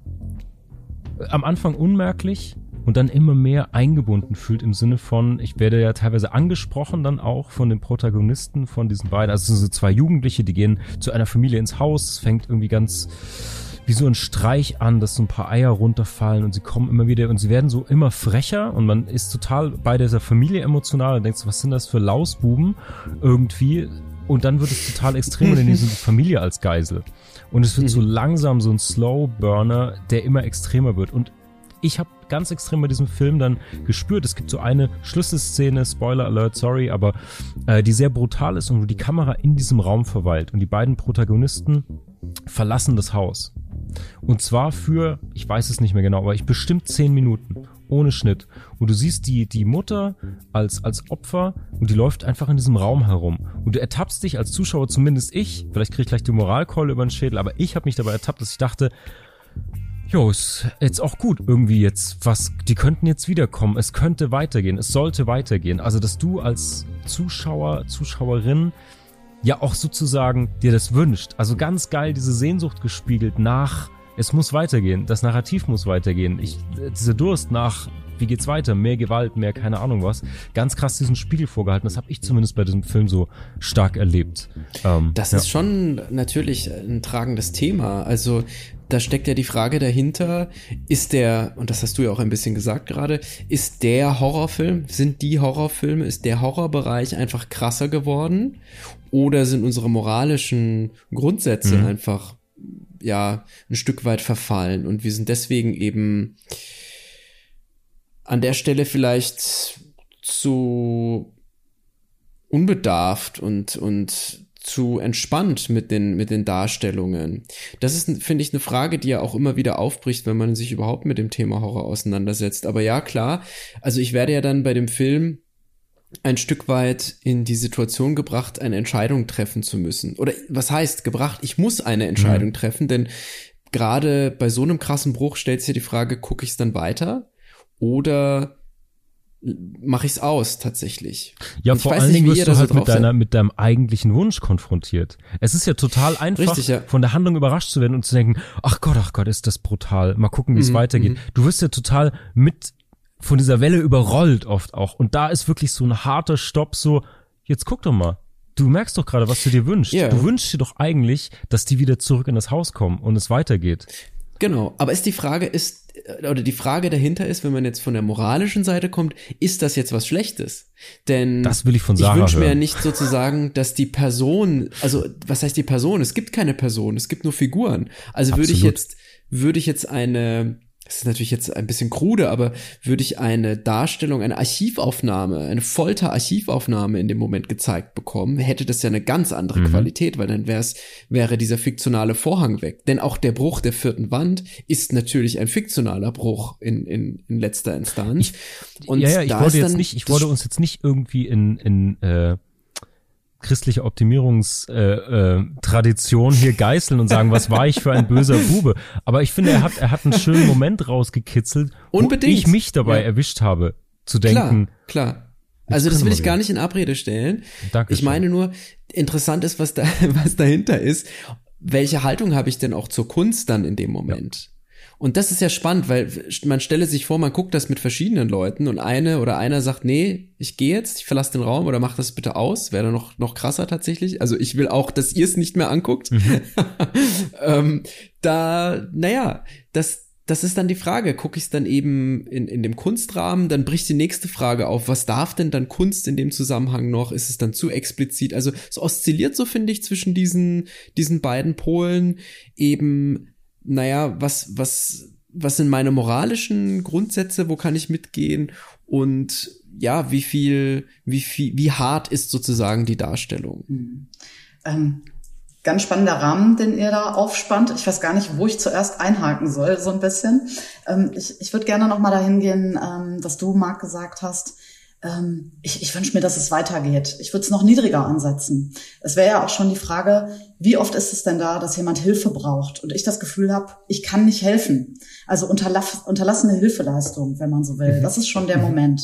am Anfang unmerklich und dann immer mehr eingebunden fühlt im Sinne von, ich werde ja teilweise angesprochen dann auch von den Protagonisten von diesen beiden, also so zwei Jugendliche, die gehen zu einer Familie ins Haus, es fängt irgendwie ganz wie so ein Streich an, dass so ein paar Eier runterfallen und sie kommen immer wieder und sie werden so immer frecher und man ist total bei dieser Familie emotional und denkt, was sind das für Lausbuben? Irgendwie und dann wird es total extrem und dann nehmen sie die Familie als Geisel. Und es wird so langsam so ein Slow Burner, der immer extremer wird. Und ich habe ganz extrem bei diesem Film dann gespürt. Es gibt so eine Schlüsselszene, Spoiler Alert, sorry, aber äh, die sehr brutal ist und wo die Kamera in diesem Raum verweilt und die beiden Protagonisten verlassen das Haus. Und zwar für, ich weiß es nicht mehr genau, aber ich bestimmt zehn Minuten ohne Schnitt. Und du siehst die, die Mutter als, als Opfer und die läuft einfach in diesem Raum herum. Und du ertappst dich als Zuschauer, zumindest ich, vielleicht krieg ich gleich die Moralkeule über den Schädel, aber ich habe mich dabei ertappt, dass ich dachte, Jo, ist jetzt auch gut irgendwie jetzt, was, die könnten jetzt wiederkommen, es könnte weitergehen, es sollte weitergehen. Also, dass du als Zuschauer, Zuschauerin ja auch sozusagen dir das wünscht. Also ganz geil diese Sehnsucht gespiegelt nach, es muss weitergehen, das Narrativ muss weitergehen. Ich, dieser Durst nach wie geht's weiter? Mehr Gewalt, mehr keine Ahnung was. Ganz krass diesen Spiegel vorgehalten. Das habe ich zumindest bei diesem Film so stark erlebt. Ähm, das ja. ist schon natürlich ein tragendes Thema. Also da steckt ja die Frage dahinter, ist der, und das hast du ja auch ein bisschen gesagt gerade, ist der Horrorfilm, sind die Horrorfilme, ist der Horrorbereich einfach krasser geworden? Oder sind unsere moralischen Grundsätze mhm. einfach, ja, ein Stück weit verfallen und wir sind deswegen eben an der Stelle vielleicht zu unbedarft und, und zu entspannt mit den, mit den Darstellungen. Das ist, finde ich, eine Frage, die ja auch immer wieder aufbricht, wenn man sich überhaupt mit dem Thema Horror auseinandersetzt. Aber ja, klar, also ich werde ja dann bei dem Film ein Stück weit in die Situation gebracht, eine Entscheidung treffen zu müssen. Oder was heißt gebracht? Ich muss eine Entscheidung mhm. treffen, denn gerade bei so einem krassen Bruch stellt sich die Frage, gucke ich es dann weiter oder mache ich es aus tatsächlich. Ja, vor allen Dingen wirst du halt mit deiner mit deinem eigentlichen Wunsch konfrontiert. Es ist ja total einfach, Richtig, ja. von der Handlung überrascht zu werden und zu denken, ach Gott, ach Gott, ist das brutal. Mal gucken, wie es mhm, weitergeht. Mhm. Du wirst ja total mit von dieser Welle überrollt oft auch. Und da ist wirklich so ein harter Stopp, so, jetzt guck doch mal. Du merkst doch gerade, was du dir wünschst. Yeah. Du wünschst dir doch eigentlich, dass die wieder zurück in das Haus kommen und es weitergeht. Genau, aber ist die Frage, ist, oder die Frage dahinter ist, wenn man jetzt von der moralischen Seite kommt, ist das jetzt was Schlechtes? Denn das will ich von Sarah ich wünsche mir ja nicht sozusagen, dass die Person, also was heißt die Person? Es gibt keine Person, es gibt nur Figuren. Also Absolut. würde ich jetzt, würde ich jetzt eine das ist natürlich jetzt ein bisschen krude, aber würde ich eine Darstellung, eine Archivaufnahme, eine Folter-Archivaufnahme in dem Moment gezeigt bekommen, hätte das ja eine ganz andere mhm. Qualität, weil dann wär's, wäre dieser fiktionale Vorhang weg. Denn auch der Bruch der vierten Wand ist natürlich ein fiktionaler Bruch in, in, in letzter Instanz. Ich, Und ja, ja, ich wollte jetzt nicht, ich wollte uns jetzt nicht irgendwie in, in äh, christliche Optimierungstradition äh, äh, hier geißeln und sagen, was war ich für ein böser Bube. Aber ich finde, er hat, er hat einen schönen Moment rausgekitzelt, Unbedingt. wo ich mich dabei ja. erwischt habe, zu denken. Klar, klar. Also das will ich gar nicht in Abrede stellen. Danke. Ich meine nur, interessant ist, was da, was dahinter ist. Welche Haltung habe ich denn auch zur Kunst dann in dem Moment? Ja. Und das ist ja spannend, weil man stelle sich vor, man guckt das mit verschiedenen Leuten und eine oder einer sagt, nee, ich gehe jetzt, ich verlasse den Raum oder mach das bitte aus. Wäre noch, noch krasser tatsächlich. Also ich will auch, dass ihr es nicht mehr anguckt. Mhm. ähm, da, naja, das, das ist dann die Frage. Gucke ich es dann eben in, in dem Kunstrahmen, dann bricht die nächste Frage auf. Was darf denn dann Kunst in dem Zusammenhang noch? Ist es dann zu explizit? Also es oszilliert so, finde ich, zwischen diesen, diesen beiden Polen eben naja, was, was, was sind meine moralischen Grundsätze, wo kann ich mitgehen und ja, wie viel, wie viel, wie hart ist sozusagen die Darstellung? Mhm. Ähm, ganz spannender Rahmen, den ihr da aufspannt. Ich weiß gar nicht, wo ich zuerst einhaken soll, so ein bisschen. Ähm, ich ich würde gerne noch mal dahin gehen, ähm, dass du, Marc, gesagt hast, ähm, ich, ich wünsche mir, dass es weitergeht. Ich würde es noch niedriger ansetzen. Es wäre ja auch schon die Frage, wie oft ist es denn da, dass jemand Hilfe braucht und ich das Gefühl habe, ich kann nicht helfen. Also unterlass, unterlassene Hilfeleistung, wenn man so will. Mhm. Das ist schon der mhm. Moment.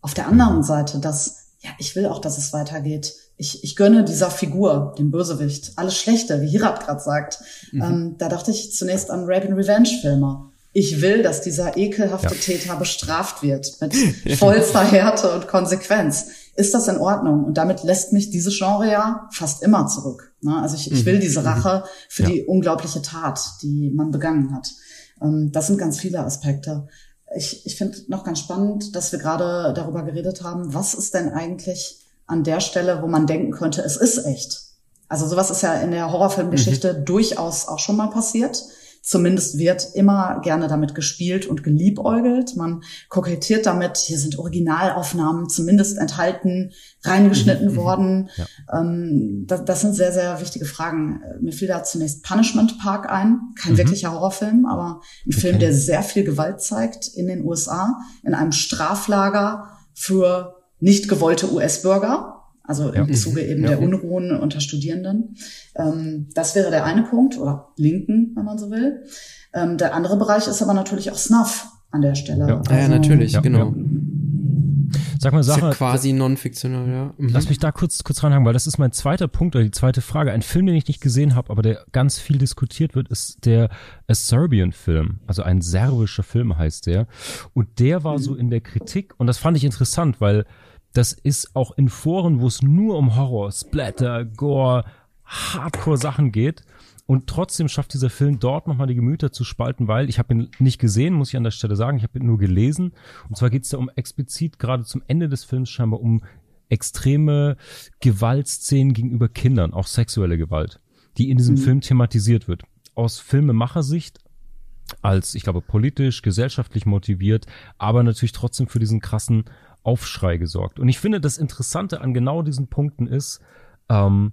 Auf der anderen Seite, dass, ja, ich will auch, dass es weitergeht. Ich, ich gönne dieser Figur, dem Bösewicht, alles Schlechte, wie Hirat gerade sagt. Mhm. Ähm, da dachte ich zunächst an Rape and Revenge Filme ich will, dass dieser ekelhafte ja. Täter bestraft wird mit vollster Härte und Konsequenz. Ist das in Ordnung? Und damit lässt mich diese Genre ja fast immer zurück. Ne? Also ich, ich will mhm. diese mhm. Rache für ja. die unglaubliche Tat, die man begangen hat. Ähm, das sind ganz viele Aspekte. Ich, ich finde noch ganz spannend, dass wir gerade darüber geredet haben, was ist denn eigentlich an der Stelle, wo man denken könnte, es ist echt. Also sowas ist ja in der Horrorfilmgeschichte mhm. durchaus auch schon mal passiert. Zumindest wird immer gerne damit gespielt und geliebäugelt. Man kokettiert damit, hier sind Originalaufnahmen zumindest enthalten, reingeschnitten mhm. mhm. worden. Ja. Ähm, das, das, sind sehr, sehr wichtige Fragen. Mir fiel da zunächst Punishment Park ein. Kein mhm. wirklicher Horrorfilm, aber ein okay. Film, der sehr viel Gewalt zeigt in den USA, in einem Straflager für nicht gewollte US-Bürger also im ja. Zuge eben ja. der Unruhen unter Studierenden. Ähm, das wäre der eine Punkt, oder Linken, wenn man so will. Ähm, der andere Bereich ist aber natürlich auch Snuff an der Stelle. Ja, also, ja natürlich, genau. Sag mal, Sache. Ist ja quasi non-fiktional, ja. Mhm. Lass mich da kurz, kurz reinhaken, weil das ist mein zweiter Punkt oder die zweite Frage. Ein Film, den ich nicht gesehen habe, aber der ganz viel diskutiert wird, ist der A Serbian-Film. Also ein serbischer Film heißt der. Und der war mhm. so in der Kritik und das fand ich interessant, weil das ist auch in Foren, wo es nur um Horror, Splatter, Gore, Hardcore-Sachen geht. Und trotzdem schafft dieser Film dort nochmal die Gemüter zu spalten, weil ich habe ihn nicht gesehen, muss ich an der Stelle sagen, ich habe ihn nur gelesen. Und zwar geht es da um explizit gerade zum Ende des Films scheinbar um extreme Gewaltszenen gegenüber Kindern, auch sexuelle Gewalt, die in diesem mhm. Film thematisiert wird. Aus Filmemachersicht als, ich glaube, politisch, gesellschaftlich motiviert, aber natürlich trotzdem für diesen krassen Aufschrei gesorgt. Und ich finde, das Interessante an genau diesen Punkten ist, ähm,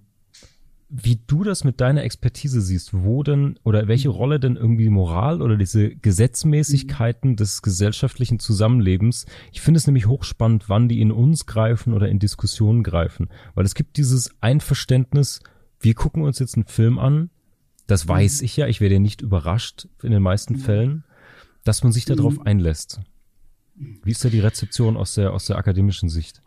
wie du das mit deiner Expertise siehst, wo denn oder welche Rolle denn irgendwie Moral oder diese Gesetzmäßigkeiten des gesellschaftlichen Zusammenlebens, ich finde es nämlich hochspannend, wann die in uns greifen oder in Diskussionen greifen, weil es gibt dieses Einverständnis, wir gucken uns jetzt einen Film an, das weiß ich ja, ich werde ja nicht überrascht in den meisten Fällen, dass man sich darauf mhm. einlässt. Wie ist da die Rezeption aus der, aus der akademischen Sicht?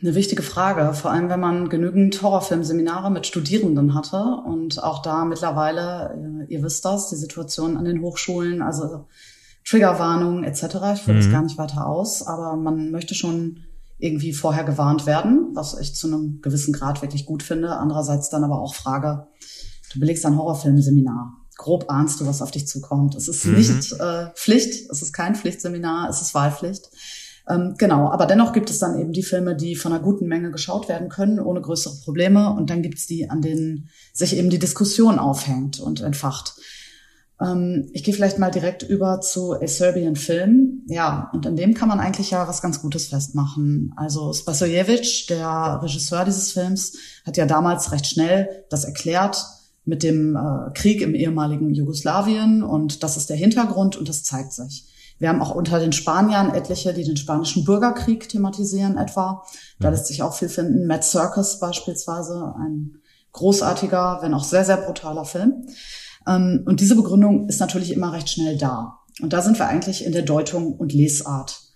Eine wichtige Frage, vor allem wenn man genügend Horrorfilmseminare mit Studierenden hatte und auch da mittlerweile, ihr wisst das, die Situation an den Hochschulen, also Triggerwarnungen etc. Ich führe mhm. das gar nicht weiter aus, aber man möchte schon irgendwie vorher gewarnt werden, was ich zu einem gewissen Grad wirklich gut finde. Andererseits dann aber auch frage, du belegst ein Horrorfilmseminar grob ahnst du, was auf dich zukommt. Es ist mhm. nicht äh, Pflicht, es ist kein Pflichtseminar, es ist Wahlpflicht. Ähm, genau, aber dennoch gibt es dann eben die Filme, die von einer guten Menge geschaut werden können, ohne größere Probleme. Und dann gibt es die, an denen sich eben die Diskussion aufhängt und entfacht. Ähm, ich gehe vielleicht mal direkt über zu A Serbian Film. Ja, und in dem kann man eigentlich ja was ganz Gutes festmachen. Also Spasojevic, der Regisseur dieses Films, hat ja damals recht schnell das erklärt, mit dem äh, Krieg im ehemaligen Jugoslawien und das ist der Hintergrund und das zeigt sich. Wir haben auch unter den Spaniern etliche, die den spanischen Bürgerkrieg thematisieren etwa. Da lässt sich auch viel finden. Mad Circus beispielsweise, ein großartiger, wenn auch sehr, sehr brutaler Film. Ähm, und diese Begründung ist natürlich immer recht schnell da. Und da sind wir eigentlich in der Deutung und Lesart.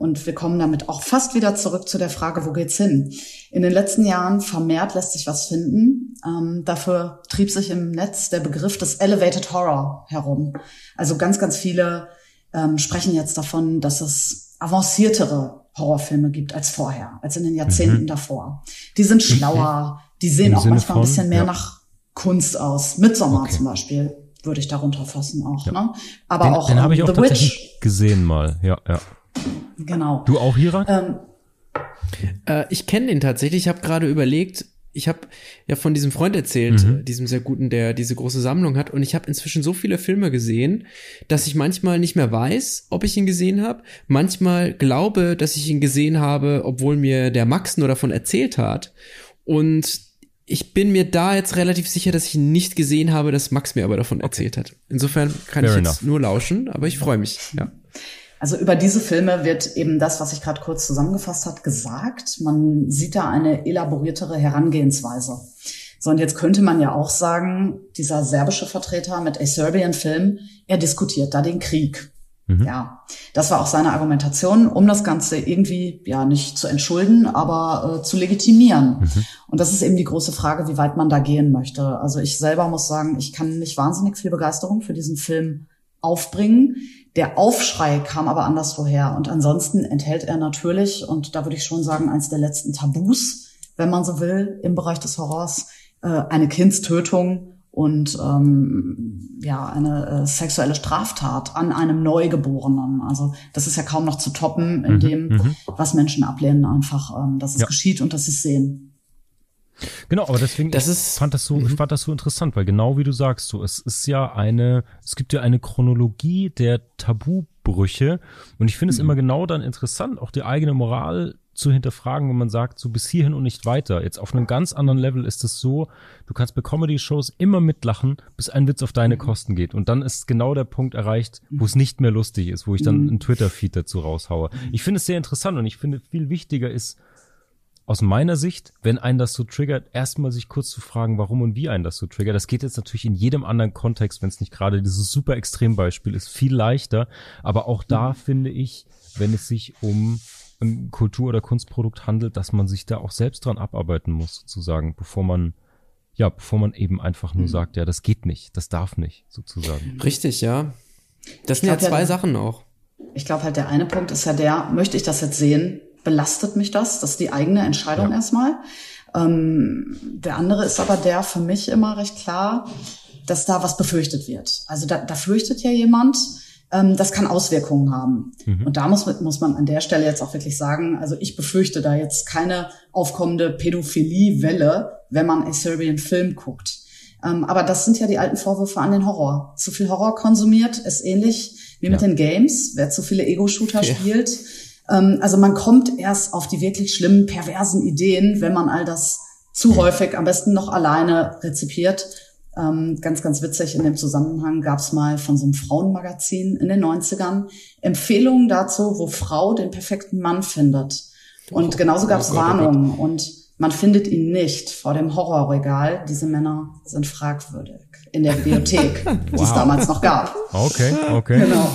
Und wir kommen damit auch fast wieder zurück zu der Frage, wo geht's hin? In den letzten Jahren vermehrt lässt sich was finden. Ähm, dafür trieb sich im Netz der Begriff des Elevated Horror herum. Also ganz, ganz viele ähm, sprechen jetzt davon, dass es avanciertere Horrorfilme gibt als vorher, als in den Jahrzehnten mhm. davor. Die sind schlauer, die sehen Im auch Sinne manchmal von, ein bisschen mehr ja. nach Kunst aus. Midsommar okay. zum Beispiel würde ich darunter fassen auch. Ja. Ne? Aber den, auch den habe ich auch The Witch. gesehen mal. Ja, ja. Genau. Du auch, Hira? Ähm, äh, ich kenne den tatsächlich. Ich habe gerade überlegt, ich habe ja von diesem Freund erzählt, mhm. diesem sehr guten, der diese große Sammlung hat. Und ich habe inzwischen so viele Filme gesehen, dass ich manchmal nicht mehr weiß, ob ich ihn gesehen habe. Manchmal glaube, dass ich ihn gesehen habe, obwohl mir der Max nur davon erzählt hat. Und ich bin mir da jetzt relativ sicher, dass ich ihn nicht gesehen habe, dass Max mir aber davon erzählt hat. Insofern kann Fair ich jetzt nur lauschen, aber ich freue mich. Ja. Also über diese Filme wird eben das, was ich gerade kurz zusammengefasst hat, gesagt. Man sieht da eine elaboriertere Herangehensweise. So, und jetzt könnte man ja auch sagen, dieser serbische Vertreter mit A Serbian Film, er diskutiert da den Krieg. Mhm. Ja, das war auch seine Argumentation, um das Ganze irgendwie, ja, nicht zu entschulden, aber äh, zu legitimieren. Mhm. Und das ist eben die große Frage, wie weit man da gehen möchte. Also ich selber muss sagen, ich kann nicht wahnsinnig viel Begeisterung für diesen Film aufbringen. Der Aufschrei kam aber anderswoher. Und ansonsten enthält er natürlich, und da würde ich schon sagen, eins der letzten Tabus, wenn man so will, im Bereich des Horrors, äh, eine Kindstötung und ähm, ja eine äh, sexuelle Straftat an einem Neugeborenen. Also das ist ja kaum noch zu toppen in mhm, dem, mhm. was Menschen ablehnen, einfach, ähm, dass es ja. geschieht und dass sie es sehen. Genau, aber deswegen das ist, fand das so, ich mhm. fand das so interessant, weil genau wie du sagst, so es ist ja eine, es gibt ja eine Chronologie der Tabubrüche und ich finde es immer genau dann interessant, auch die eigene Moral zu hinterfragen, wenn man sagt, so bis hierhin und nicht weiter. Jetzt auf einem ganz anderen Level ist es so, du kannst bei Comedy-Shows immer mitlachen, bis ein Witz auf deine mhm. Kosten geht. Und dann ist genau der Punkt erreicht, wo es nicht mehr lustig ist, wo ich dann mhm. einen Twitter-Feed dazu raushaue. Ich finde es sehr interessant und ich finde viel wichtiger ist, aus meiner Sicht, wenn einen das so triggert, erstmal sich kurz zu fragen, warum und wie einen das so triggert. Das geht jetzt natürlich in jedem anderen Kontext, wenn es nicht gerade dieses super Extrembeispiel ist, viel leichter. Aber auch da mhm. finde ich, wenn es sich um ein Kultur- oder Kunstprodukt handelt, dass man sich da auch selbst dran abarbeiten muss, sozusagen, bevor man, ja, bevor man eben einfach nur mhm. sagt, ja, das geht nicht, das darf nicht, sozusagen. Richtig, ja. Das sind ja zwei ja, Sachen auch. Ich glaube halt, der eine Punkt ist ja der, möchte ich das jetzt sehen? Belastet mich das? Das ist die eigene Entscheidung ja. erstmal. Ähm, der andere ist aber der für mich immer recht klar, dass da was befürchtet wird. Also da, da fürchtet ja jemand, ähm, das kann Auswirkungen haben. Mhm. Und da muss, muss man an der Stelle jetzt auch wirklich sagen, also ich befürchte da jetzt keine aufkommende Pädophilie-Welle, wenn man a Serbian Film guckt. Ähm, aber das sind ja die alten Vorwürfe an den Horror. Zu viel Horror konsumiert ist ähnlich wie ja. mit den Games. Wer zu viele Ego-Shooter ja. spielt. Ähm, also man kommt erst auf die wirklich schlimmen, perversen Ideen, wenn man all das zu häufig, am besten noch alleine rezipiert ähm, ganz, ganz witzig in dem Zusammenhang gab es mal von so einem Frauenmagazin in den 90ern Empfehlungen dazu, wo Frau den perfekten Mann findet. Und genauso gab es oh, Warnungen und man findet ihn nicht vor dem Horrorregal. Diese Männer sind fragwürdig in der Bibliothek, wow. die es damals noch gab. Okay, okay. Genau.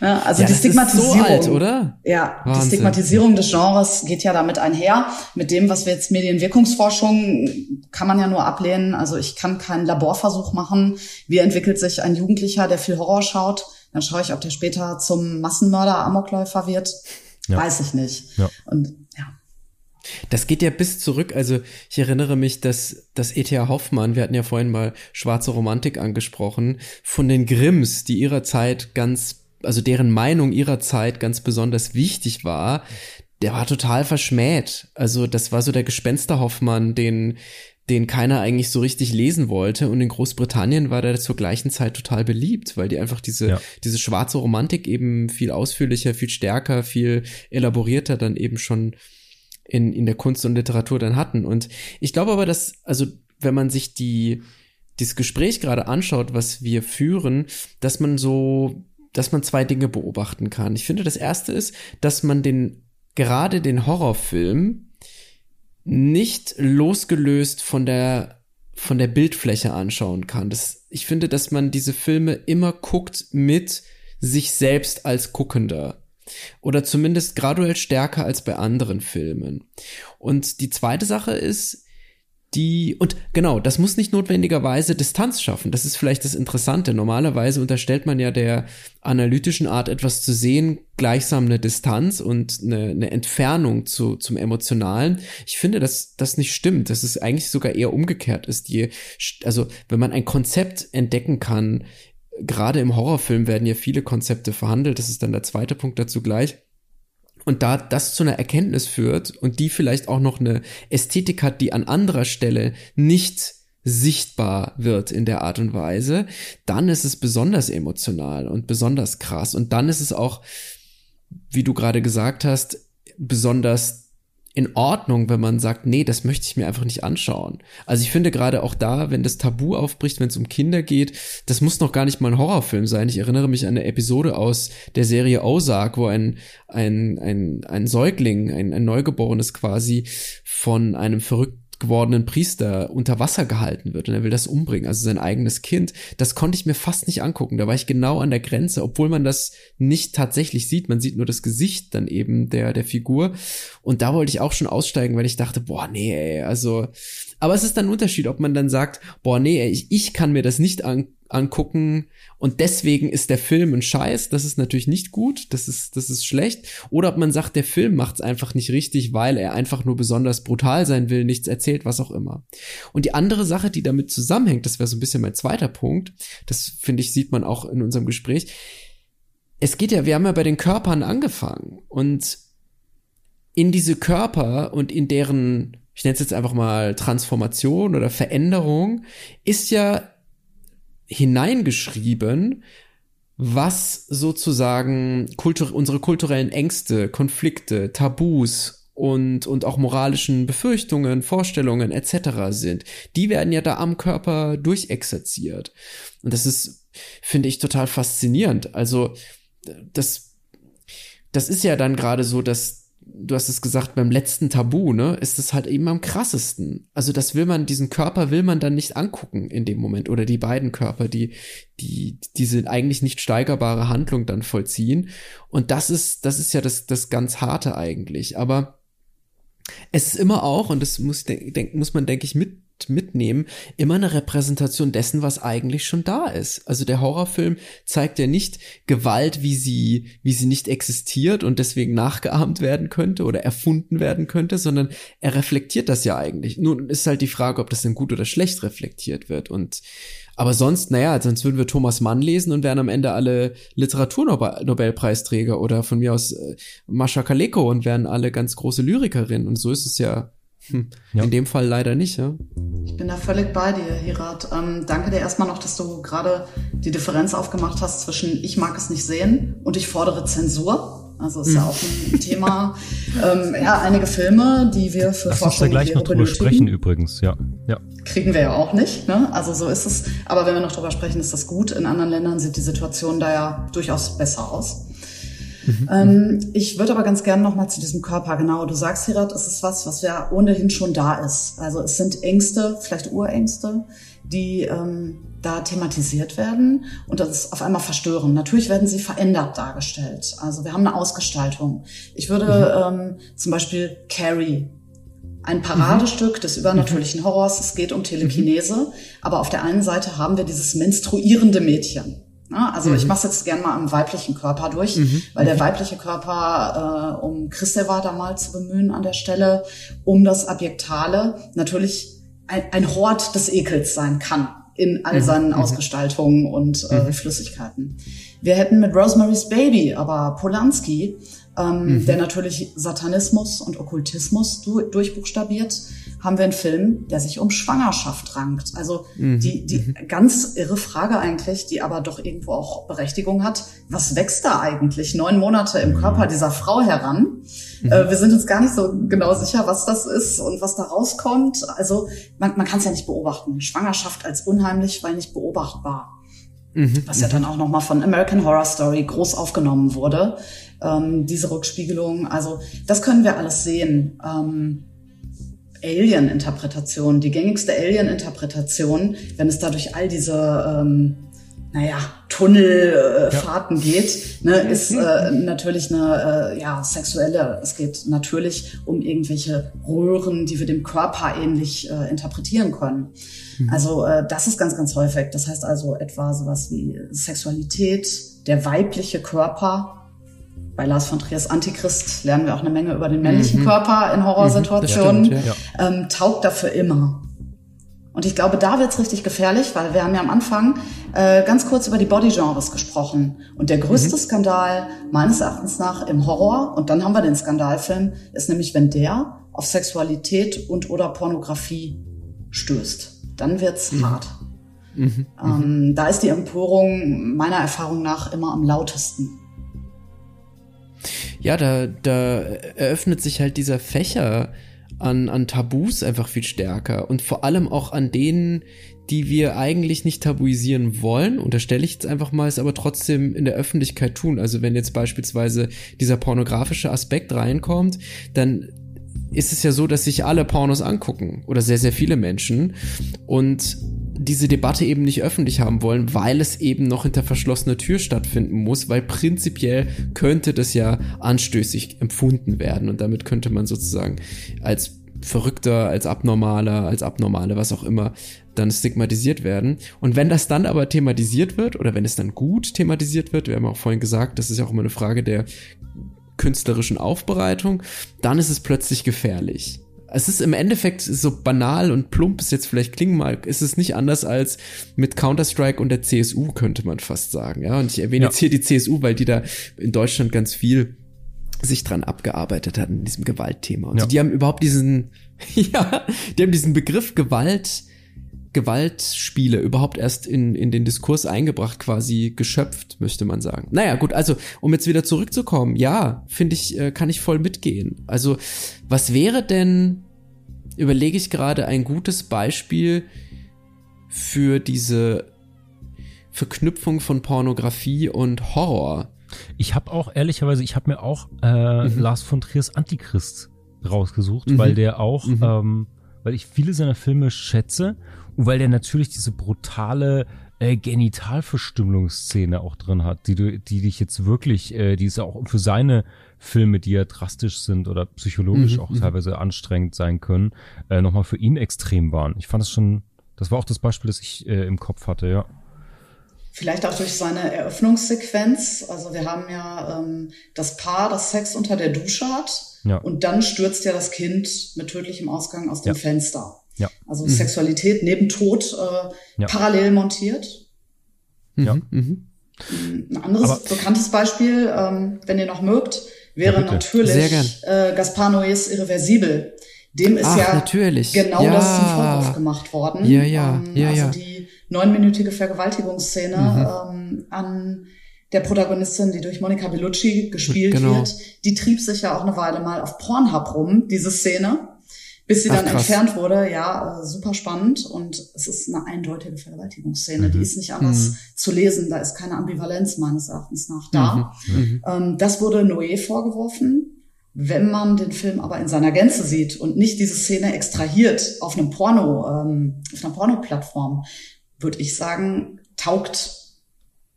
Ja, also ja, die Stigmatisierung, so alt, oder? Ja, Wahnsinn. die Stigmatisierung des Genres geht ja damit einher. Mit dem, was wir jetzt Medienwirkungsforschung kann man ja nur ablehnen. Also ich kann keinen Laborversuch machen. Wie entwickelt sich ein Jugendlicher, der viel Horror schaut? Dann schaue ich, ob der später zum Massenmörder, Amokläufer wird. Ja. Weiß ich nicht. Ja. Und ja. Das geht ja bis zurück. Also ich erinnere mich, dass dass E.T.A. Hoffmann, wir hatten ja vorhin mal schwarze Romantik angesprochen, von den Grimms, die ihrer Zeit ganz also deren Meinung ihrer Zeit ganz besonders wichtig war, der war total verschmäht. Also das war so der Gespensterhoffmann, den den keiner eigentlich so richtig lesen wollte. Und in Großbritannien war der zur gleichen Zeit total beliebt, weil die einfach diese, ja. diese schwarze Romantik eben viel ausführlicher, viel stärker, viel elaborierter dann eben schon in, in der Kunst und Literatur dann hatten. Und ich glaube aber, dass, also wenn man sich die, dieses Gespräch gerade anschaut, was wir führen, dass man so dass man zwei Dinge beobachten kann. Ich finde, das erste ist, dass man den, gerade den Horrorfilm nicht losgelöst von der, von der Bildfläche anschauen kann. Das, ich finde, dass man diese Filme immer guckt mit sich selbst als Guckender. Oder zumindest graduell stärker als bei anderen Filmen. Und die zweite Sache ist, die, und genau, das muss nicht notwendigerweise Distanz schaffen. Das ist vielleicht das Interessante. Normalerweise unterstellt man ja der analytischen Art, etwas zu sehen, gleichsam eine Distanz und eine, eine Entfernung zu, zum Emotionalen. Ich finde, dass das nicht stimmt. Dass es eigentlich sogar eher umgekehrt ist. Die, also, wenn man ein Konzept entdecken kann, gerade im Horrorfilm werden ja viele Konzepte verhandelt. Das ist dann der zweite Punkt dazu gleich und da das zu einer Erkenntnis führt und die vielleicht auch noch eine Ästhetik hat, die an anderer Stelle nicht sichtbar wird in der Art und Weise, dann ist es besonders emotional und besonders krass. Und dann ist es auch, wie du gerade gesagt hast, besonders in Ordnung, wenn man sagt, nee, das möchte ich mir einfach nicht anschauen. Also ich finde gerade auch da, wenn das Tabu aufbricht, wenn es um Kinder geht, das muss noch gar nicht mal ein Horrorfilm sein. Ich erinnere mich an eine Episode aus der Serie Ozark, wo ein, ein, ein, ein Säugling, ein, ein Neugeborenes quasi von einem verrückten gewordenen Priester unter Wasser gehalten wird und er will das umbringen, also sein eigenes Kind. Das konnte ich mir fast nicht angucken. Da war ich genau an der Grenze, obwohl man das nicht tatsächlich sieht. Man sieht nur das Gesicht dann eben der, der Figur. Und da wollte ich auch schon aussteigen, weil ich dachte, boah, nee, ey, also, aber es ist dann ein Unterschied, ob man dann sagt, boah, nee, ey, ich, ich kann mir das nicht an, angucken und deswegen ist der Film ein Scheiß, das ist natürlich nicht gut, das ist, das ist schlecht. Oder ob man sagt, der Film macht es einfach nicht richtig, weil er einfach nur besonders brutal sein will, nichts erzählt, was auch immer. Und die andere Sache, die damit zusammenhängt, das wäre so ein bisschen mein zweiter Punkt, das finde ich, sieht man auch in unserem Gespräch. Es geht ja, wir haben ja bei den Körpern angefangen und in diese Körper und in deren, ich nenne es jetzt einfach mal Transformation oder Veränderung, ist ja hineingeschrieben, was sozusagen kultur unsere kulturellen Ängste, Konflikte, Tabus und, und auch moralischen Befürchtungen, Vorstellungen etc. sind. Die werden ja da am Körper durchexerziert. Und das ist, finde ich, total faszinierend. Also, das, das ist ja dann gerade so, dass du hast es gesagt, beim letzten Tabu, ne, ist es halt eben am krassesten. Also das will man, diesen Körper will man dann nicht angucken in dem Moment oder die beiden Körper, die, die, diese eigentlich nicht steigerbare Handlung dann vollziehen. Und das ist, das ist ja das, das ganz harte eigentlich. Aber es ist immer auch, und das muss, denk, muss man, denke ich, mit mitnehmen, immer eine Repräsentation dessen, was eigentlich schon da ist. Also der Horrorfilm zeigt ja nicht Gewalt, wie sie, wie sie nicht existiert und deswegen nachgeahmt werden könnte oder erfunden werden könnte, sondern er reflektiert das ja eigentlich. Nun ist halt die Frage, ob das denn gut oder schlecht reflektiert wird und aber sonst, naja, sonst würden wir Thomas Mann lesen und wären am Ende alle Literaturnobelpreisträger oder von mir aus äh, Mascha Kaleko und wären alle ganz große Lyrikerinnen. Und so ist es ja hm. Ja. In dem Fall leider nicht, ja. Ich bin da völlig bei dir, Hirat. Ähm, danke dir erstmal noch, dass du gerade die Differenz aufgemacht hast zwischen ich mag es nicht sehen und ich fordere Zensur. Also ist ja hm. auch ein Thema. Ähm, ja, einige Filme, die wir für Lass Forschung uns da gleich noch drüber sprechen übrigens, ja. ja. Kriegen wir ja auch nicht, ne? Also so ist es. Aber wenn wir noch drüber sprechen, ist das gut. In anderen Ländern sieht die Situation da ja durchaus besser aus. Mhm. Ähm, ich würde aber ganz gerne noch mal zu diesem Körper. Genau, du sagst, Hirat, es ist was, was ja ohnehin schon da ist. Also es sind Ängste, vielleicht Urängste, die ähm, da thematisiert werden und das auf einmal verstören. Natürlich werden sie verändert dargestellt. Also wir haben eine Ausgestaltung. Ich würde mhm. ähm, zum Beispiel Carrie ein Paradestück des übernatürlichen Horrors. Es geht um Telekinese, mhm. aber auf der einen Seite haben wir dieses menstruierende Mädchen. Ne? Also mhm. ich mache jetzt gern mal am weiblichen Körper durch, mhm. weil der weibliche Körper, äh, um Christewa da mal zu bemühen an der Stelle, um das Abjektale natürlich ein, ein Hort des Ekels sein kann in all mhm. seinen mhm. Ausgestaltungen und äh, mhm. Flüssigkeiten. Wir hätten mit Rosemary's Baby, aber Polanski, ähm, mhm. der natürlich Satanismus und Okkultismus du durchbuchstabiert, haben wir einen Film, der sich um Schwangerschaft rankt. Also mhm. die, die mhm. ganz irre Frage eigentlich, die aber doch irgendwo auch Berechtigung hat. Was wächst da eigentlich neun Monate im Körper dieser Frau heran? Mhm. Äh, wir sind uns gar nicht so genau sicher, was das ist und was da rauskommt. Also man, man kann es ja nicht beobachten. Schwangerschaft als unheimlich, weil nicht beobachtbar. Mhm. Was ja dann auch nochmal von American Horror Story groß aufgenommen wurde. Ähm, diese Rückspiegelung. Also das können wir alles sehen. Ähm, Alien-Interpretation, die gängigste Alien-Interpretation, wenn es da durch all diese, ähm, naja, Tunnelfahrten äh, ja. geht, ne, ist äh, natürlich eine äh, ja, sexuelle. Es geht natürlich um irgendwelche Röhren, die wir dem Körper ähnlich äh, interpretieren können. Mhm. Also äh, das ist ganz, ganz häufig. Das heißt also etwa sowas wie Sexualität, der weibliche Körper, bei Lars von Triers Antichrist lernen wir auch eine Menge über den männlichen mhm. Körper in Horrorsituationen, mhm, ja. ähm, taugt dafür immer. Und ich glaube, da wird's richtig gefährlich, weil wir haben ja am Anfang äh, ganz kurz über die Bodygenres gesprochen. Und der größte mhm. Skandal meines Erachtens nach im Horror, und dann haben wir den Skandalfilm, ist nämlich, wenn der auf Sexualität und oder Pornografie stößt. Dann wird's mhm. hart. Mhm. Ähm, da ist die Empörung meiner Erfahrung nach immer am lautesten ja, da, da eröffnet sich halt dieser Fächer an, an Tabus einfach viel stärker und vor allem auch an denen, die wir eigentlich nicht tabuisieren wollen, unterstelle ich jetzt einfach mal, es aber trotzdem in der Öffentlichkeit tun. Also wenn jetzt beispielsweise dieser pornografische Aspekt reinkommt, dann ist es ja so, dass sich alle Pornos angucken oder sehr, sehr viele Menschen und diese Debatte eben nicht öffentlich haben wollen, weil es eben noch hinter verschlossener Tür stattfinden muss, weil prinzipiell könnte das ja anstößig empfunden werden und damit könnte man sozusagen als verrückter, als abnormaler, als abnormale, was auch immer, dann stigmatisiert werden. Und wenn das dann aber thematisiert wird oder wenn es dann gut thematisiert wird, wir haben auch vorhin gesagt, das ist ja auch immer eine Frage der künstlerischen Aufbereitung, dann ist es plötzlich gefährlich. Es ist im Endeffekt so banal und plump es jetzt vielleicht klingen mag, ist es nicht anders als mit Counter-Strike und der CSU, könnte man fast sagen. Ja, und ich erwähne ja. jetzt hier die CSU, weil die da in Deutschland ganz viel sich dran abgearbeitet hat in diesem Gewaltthema. Und ja. die haben überhaupt diesen, ja, die haben diesen Begriff Gewalt, Gewaltspiele überhaupt erst in, in den Diskurs eingebracht, quasi geschöpft, möchte man sagen. Naja, gut, also, um jetzt wieder zurückzukommen, ja, finde ich, äh, kann ich voll mitgehen. Also, was wäre denn, überlege ich gerade, ein gutes Beispiel für diese Verknüpfung von Pornografie und Horror? Ich habe auch, ehrlicherweise, ich habe mir auch äh, mhm. Lars von Triers Antichrist rausgesucht, mhm. weil der auch, mhm. ähm, weil ich viele seiner Filme schätze und weil der natürlich diese brutale äh, Genitalverstümmelungsszene auch drin hat, die du, die dich jetzt wirklich, äh, die ist ja auch für seine Filme, die ja drastisch sind oder psychologisch mhm, auch mhm. teilweise anstrengend sein können, äh, nochmal für ihn extrem waren. Ich fand es schon, das war auch das Beispiel, das ich äh, im Kopf hatte, ja. Vielleicht auch durch seine Eröffnungssequenz. Also wir haben ja ähm, das Paar, das Sex unter der Dusche hat. Ja. Und dann stürzt ja das Kind mit tödlichem Ausgang aus dem ja. Fenster. Ja. Also mhm. Sexualität neben Tod äh, ja. parallel montiert. Ja. Mhm. Ein anderes Aber bekanntes Beispiel, ähm, wenn ihr noch mögt, wäre natürlich äh, Gaspar Noés Irreversibel. Dem ist Ach, ja natürlich. genau ja. das zum Vorwurf gemacht worden. Ja, ja, ähm, ja, also ja. die neunminütige Vergewaltigungsszene mhm. ähm, an der Protagonistin, die durch Monica Bellucci gespielt genau. wird, die trieb sich ja auch eine Weile mal auf Pornhub rum, diese Szene, bis sie Ach, dann krass. entfernt wurde. Ja, äh, super spannend und es ist eine eindeutige Vergewaltigungsszene. Mhm. Die ist nicht anders mhm. zu lesen. Da ist keine Ambivalenz meines Erachtens nach da. Mhm. mhm. Ähm, das wurde Noé vorgeworfen. Wenn man den Film aber in seiner Gänze sieht und nicht diese Szene extrahiert auf einem Porno, ähm, auf einer Porno-Plattform, würde ich sagen, taugt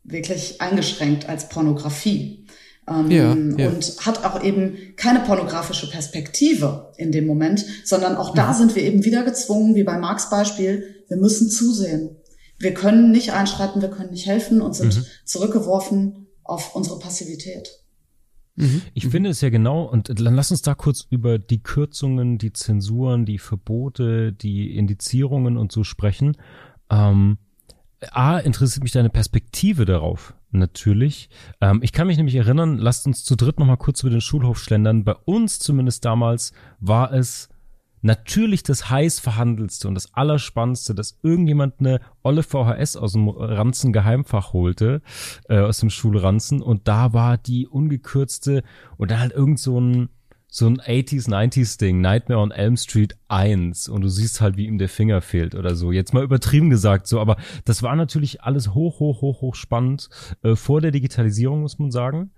wirklich eingeschränkt als Pornografie. Ähm, ja, ja. Und hat auch eben keine pornografische Perspektive in dem Moment, sondern auch da mhm. sind wir eben wieder gezwungen, wie bei Marx Beispiel, wir müssen zusehen. Wir können nicht einschreiten, wir können nicht helfen und sind mhm. zurückgeworfen auf unsere Passivität. Mhm. Ich finde es ja genau, und dann lass uns da kurz über die Kürzungen, die Zensuren, die Verbote, die Indizierungen und so sprechen. Ähm, A, interessiert mich deine Perspektive darauf, natürlich. Ähm, ich kann mich nämlich erinnern, lasst uns zu dritt nochmal kurz über den Schulhof schlendern. Bei uns zumindest damals war es natürlich das heiß verhandelste und das allerspannendste, dass irgendjemand eine olle VHS aus dem Ranzen Geheimfach holte, äh, aus dem Schulranzen und da war die ungekürzte und dann halt irgend so ein so ein 80s, 90s Ding, Nightmare on Elm Street 1 und du siehst halt, wie ihm der Finger fehlt oder so. Jetzt mal übertrieben gesagt so, aber das war natürlich alles hoch, hoch, hoch, hoch spannend äh, vor der Digitalisierung, muss man sagen.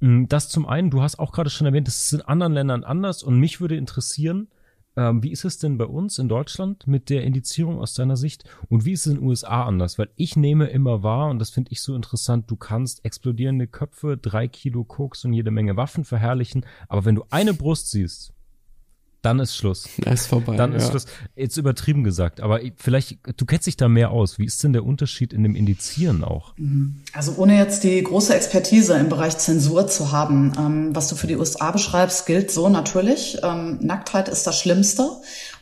Mm, das zum einen, du hast auch gerade schon erwähnt, das ist in anderen Ländern anders und mich würde interessieren, ähm, wie ist es denn bei uns in Deutschland mit der Indizierung aus deiner Sicht? Und wie ist es in den USA anders? Weil ich nehme immer wahr, und das finde ich so interessant, du kannst explodierende Köpfe, drei Kilo Koks und jede Menge Waffen verherrlichen, aber wenn du eine Brust siehst, dann ist Schluss. Das ist vorbei. Dann ist Schluss. Jetzt übertrieben gesagt, aber vielleicht, du kennst dich da mehr aus. Wie ist denn der Unterschied in dem Indizieren auch? Mhm. Also ohne jetzt die große Expertise im Bereich Zensur zu haben, ähm, was du für die USA beschreibst, gilt so natürlich. Ähm, Nacktheit ist das Schlimmste.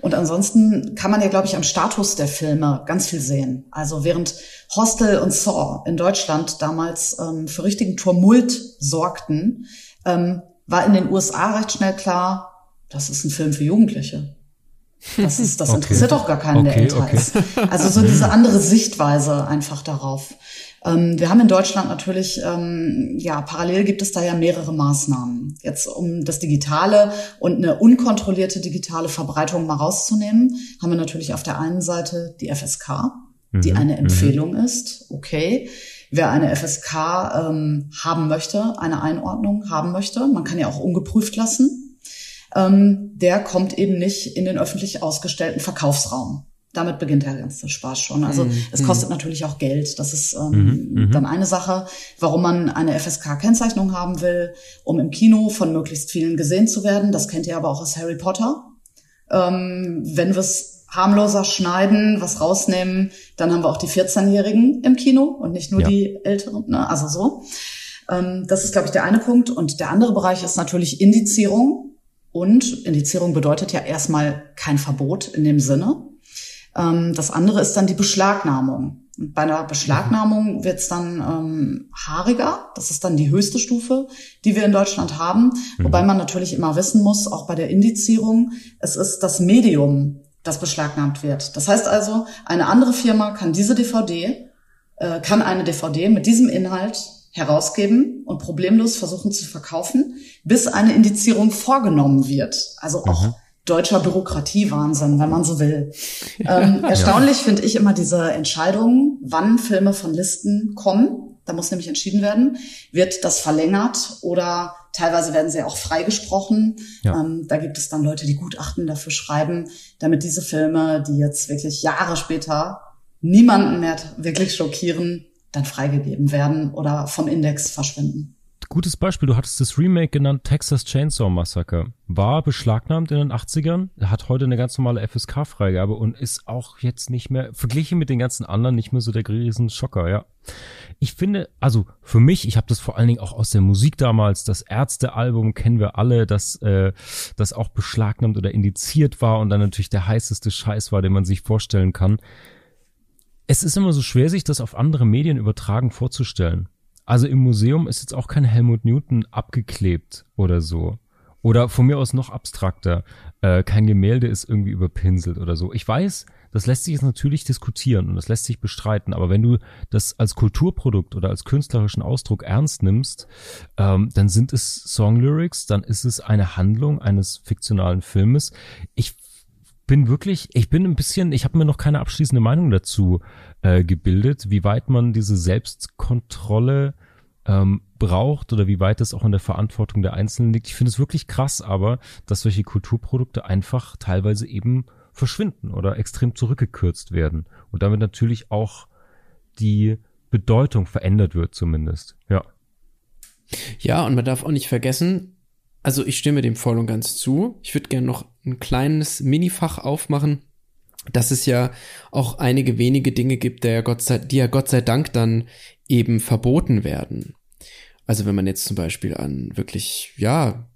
Und ansonsten kann man ja, glaube ich, am Status der Filme ganz viel sehen. Also während Hostel und Saw in Deutschland damals ähm, für richtigen Tumult sorgten, ähm, war in den USA recht schnell klar, das ist ein Film für Jugendliche. Das, ist, das okay. interessiert doch gar keinen okay, der älter ist. Also so diese andere Sichtweise einfach darauf. Ähm, wir haben in Deutschland natürlich, ähm, ja, parallel gibt es da ja mehrere Maßnahmen. Jetzt um das Digitale und eine unkontrollierte digitale Verbreitung mal rauszunehmen, haben wir natürlich auf der einen Seite die FSK, die mhm, eine mhm. Empfehlung ist. Okay. Wer eine FSK ähm, haben möchte, eine Einordnung haben möchte, man kann ja auch ungeprüft lassen ähm, der kommt eben nicht in den öffentlich ausgestellten Verkaufsraum. Damit beginnt der ganze Spaß schon. Also mhm. es kostet natürlich auch Geld. Das ist ähm, mhm. mhm. dann eine Sache, warum man eine FSK-Kennzeichnung haben will, um im Kino von möglichst vielen gesehen zu werden. Das kennt ihr aber auch aus Harry Potter. Ähm, wenn wir es harmloser schneiden, was rausnehmen, dann haben wir auch die 14-Jährigen im Kino und nicht nur ja. die Älteren, ne? also so. Ähm, das ist, glaube ich, der eine Punkt. Und der andere Bereich ist natürlich Indizierung. Und Indizierung bedeutet ja erstmal kein Verbot in dem Sinne. Ähm, das andere ist dann die Beschlagnahmung. Bei einer Beschlagnahmung wird es dann ähm, haariger. Das ist dann die höchste Stufe, die wir in Deutschland haben. Mhm. Wobei man natürlich immer wissen muss, auch bei der Indizierung, es ist das Medium, das beschlagnahmt wird. Das heißt also, eine andere Firma kann diese DVD, äh, kann eine DVD mit diesem Inhalt herausgeben und problemlos versuchen zu verkaufen, bis eine Indizierung vorgenommen wird. Also auch mhm deutscher Bürokratiewahnsinn, wenn man so will. Ähm, erstaunlich ja. finde ich immer diese Entscheidung, wann Filme von Listen kommen. Da muss nämlich entschieden werden, wird das verlängert oder teilweise werden sie auch freigesprochen. Ja. Ähm, da gibt es dann Leute, die Gutachten dafür schreiben, damit diese Filme, die jetzt wirklich Jahre später niemanden mehr wirklich schockieren, dann freigegeben werden oder vom Index verschwinden gutes Beispiel. Du hattest das Remake genannt, Texas Chainsaw Massacre. War beschlagnahmt in den 80ern, hat heute eine ganz normale FSK-Freigabe und ist auch jetzt nicht mehr, verglichen mit den ganzen anderen, nicht mehr so der riesen Schocker, ja. Ich finde, also für mich, ich habe das vor allen Dingen auch aus der Musik damals, das Ärzte-Album kennen wir alle, das, äh, das auch beschlagnahmt oder indiziert war und dann natürlich der heißeste Scheiß war, den man sich vorstellen kann. Es ist immer so schwer, sich das auf andere Medien übertragen vorzustellen. Also im Museum ist jetzt auch kein Helmut Newton abgeklebt oder so. Oder von mir aus noch abstrakter. Äh, kein Gemälde ist irgendwie überpinselt oder so. Ich weiß, das lässt sich jetzt natürlich diskutieren und das lässt sich bestreiten. Aber wenn du das als Kulturprodukt oder als künstlerischen Ausdruck ernst nimmst, ähm, dann sind es Songlyrics, dann ist es eine Handlung eines fiktionalen Filmes. Ich bin wirklich, ich bin ein bisschen, ich habe mir noch keine abschließende Meinung dazu äh, gebildet, wie weit man diese Selbstkontrolle ähm, braucht oder wie weit es auch in der Verantwortung der Einzelnen liegt. Ich finde es wirklich krass, aber dass solche Kulturprodukte einfach teilweise eben verschwinden oder extrem zurückgekürzt werden und damit natürlich auch die Bedeutung verändert wird zumindest. Ja. Ja, und man darf auch nicht vergessen, also ich stimme dem voll und ganz zu. Ich würde gerne noch ein kleines Minifach aufmachen, dass es ja auch einige wenige Dinge gibt, der Gott sei, die ja Gott sei Dank dann eben verboten werden. Also wenn man jetzt zum Beispiel an wirklich, ja,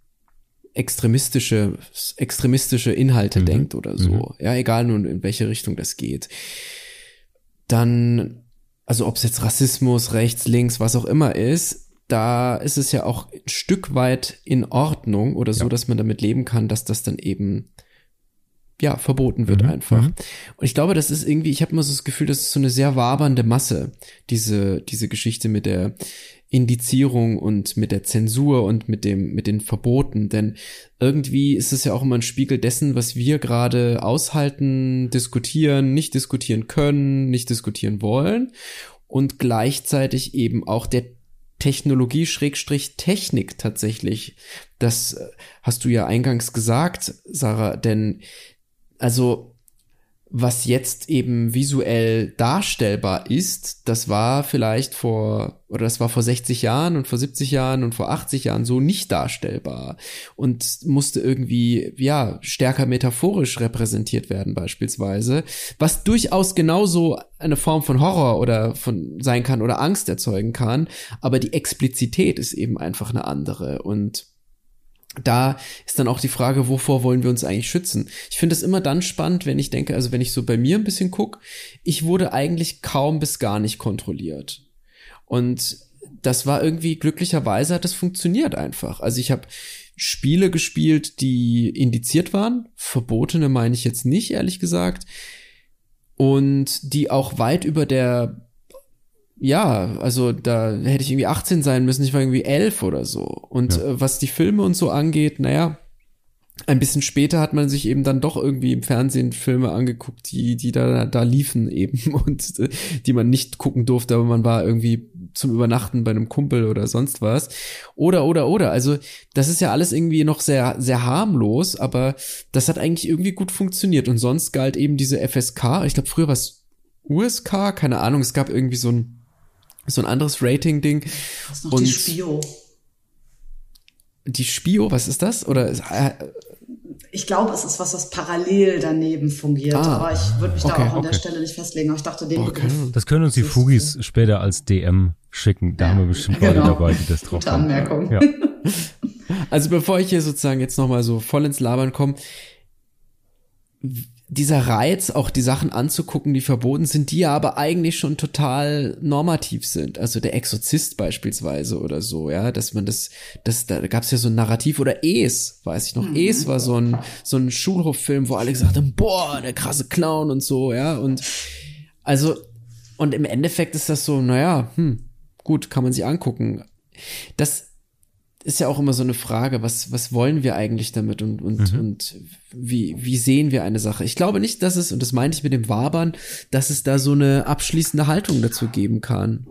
extremistische, extremistische Inhalte mhm. denkt oder so. Mhm. Ja, egal nun in welche Richtung das geht. Dann, also ob es jetzt Rassismus, rechts, links, was auch immer ist, da ist es ja auch ein Stück weit in Ordnung oder so, ja. dass man damit leben kann, dass das dann eben ja, verboten wird mhm, einfach. Mhm. Und ich glaube, das ist irgendwie, ich habe immer so das Gefühl, das ist so eine sehr wabernde Masse, diese, diese Geschichte mit der Indizierung und mit der Zensur und mit dem, mit den Verboten. Denn irgendwie ist es ja auch immer ein Spiegel dessen, was wir gerade aushalten, diskutieren, nicht diskutieren können, nicht diskutieren wollen. Und gleichzeitig eben auch der Technologie Schrägstrich Technik tatsächlich. Das äh, hast du ja eingangs gesagt, Sarah, denn also was jetzt eben visuell darstellbar ist, das war vielleicht vor, oder das war vor 60 Jahren und vor 70 Jahren und vor 80 Jahren so nicht darstellbar und musste irgendwie, ja, stärker metaphorisch repräsentiert werden beispielsweise, was durchaus genauso eine Form von Horror oder von sein kann oder Angst erzeugen kann, aber die Explizität ist eben einfach eine andere und da ist dann auch die Frage, wovor wollen wir uns eigentlich schützen? Ich finde es immer dann spannend, wenn ich denke, also wenn ich so bei mir ein bisschen gucke, ich wurde eigentlich kaum bis gar nicht kontrolliert. Und das war irgendwie glücklicherweise hat das funktioniert einfach. Also ich habe Spiele gespielt, die indiziert waren, verbotene meine ich jetzt nicht, ehrlich gesagt, und die auch weit über der ja, also da hätte ich irgendwie 18 sein müssen, ich war irgendwie 11 oder so. Und ja. äh, was die Filme und so angeht, naja, ein bisschen später hat man sich eben dann doch irgendwie im Fernsehen Filme angeguckt, die, die da, da liefen eben und äh, die man nicht gucken durfte, aber man war irgendwie zum Übernachten bei einem Kumpel oder sonst was. Oder, oder, oder. Also, das ist ja alles irgendwie noch sehr, sehr harmlos, aber das hat eigentlich irgendwie gut funktioniert. Und sonst galt eben diese FSK, ich glaube, früher war es USK, keine Ahnung, es gab irgendwie so ein so ein anderes Rating-Ding. Noch und die Spio. Die Spio, was ist das? Oder äh, ich glaube, es ist was, was parallel daneben fungiert. Ah, aber ich würde mich okay, da auch an okay. der Stelle nicht festlegen. Aber ich dachte, den okay. Begriff. Das können uns die Fugis später als DM schicken. Da ja, haben wir bestimmt genau. beide dabei, die das drauf Gute haben. Anmerkung. Ja. Also bevor ich hier sozusagen jetzt nochmal so voll ins Labern komme, dieser Reiz, auch die Sachen anzugucken, die verboten sind, die ja aber eigentlich schon total normativ sind. Also der Exorzist beispielsweise oder so, ja, dass man das, das da gab es ja so ein Narrativ oder Es, weiß ich noch. Mhm. Es war so ein so ein Schulhoffilm, wo alle gesagt haben, boah, der krasse Clown und so, ja, und also und im Endeffekt ist das so, naja, hm, gut, kann man sich angucken. Das ist ja auch immer so eine Frage, was, was wollen wir eigentlich damit und, und, mhm. und wie, wie sehen wir eine Sache? Ich glaube nicht, dass es, und das meinte ich mit dem Wabern, dass es da so eine abschließende Haltung dazu geben kann.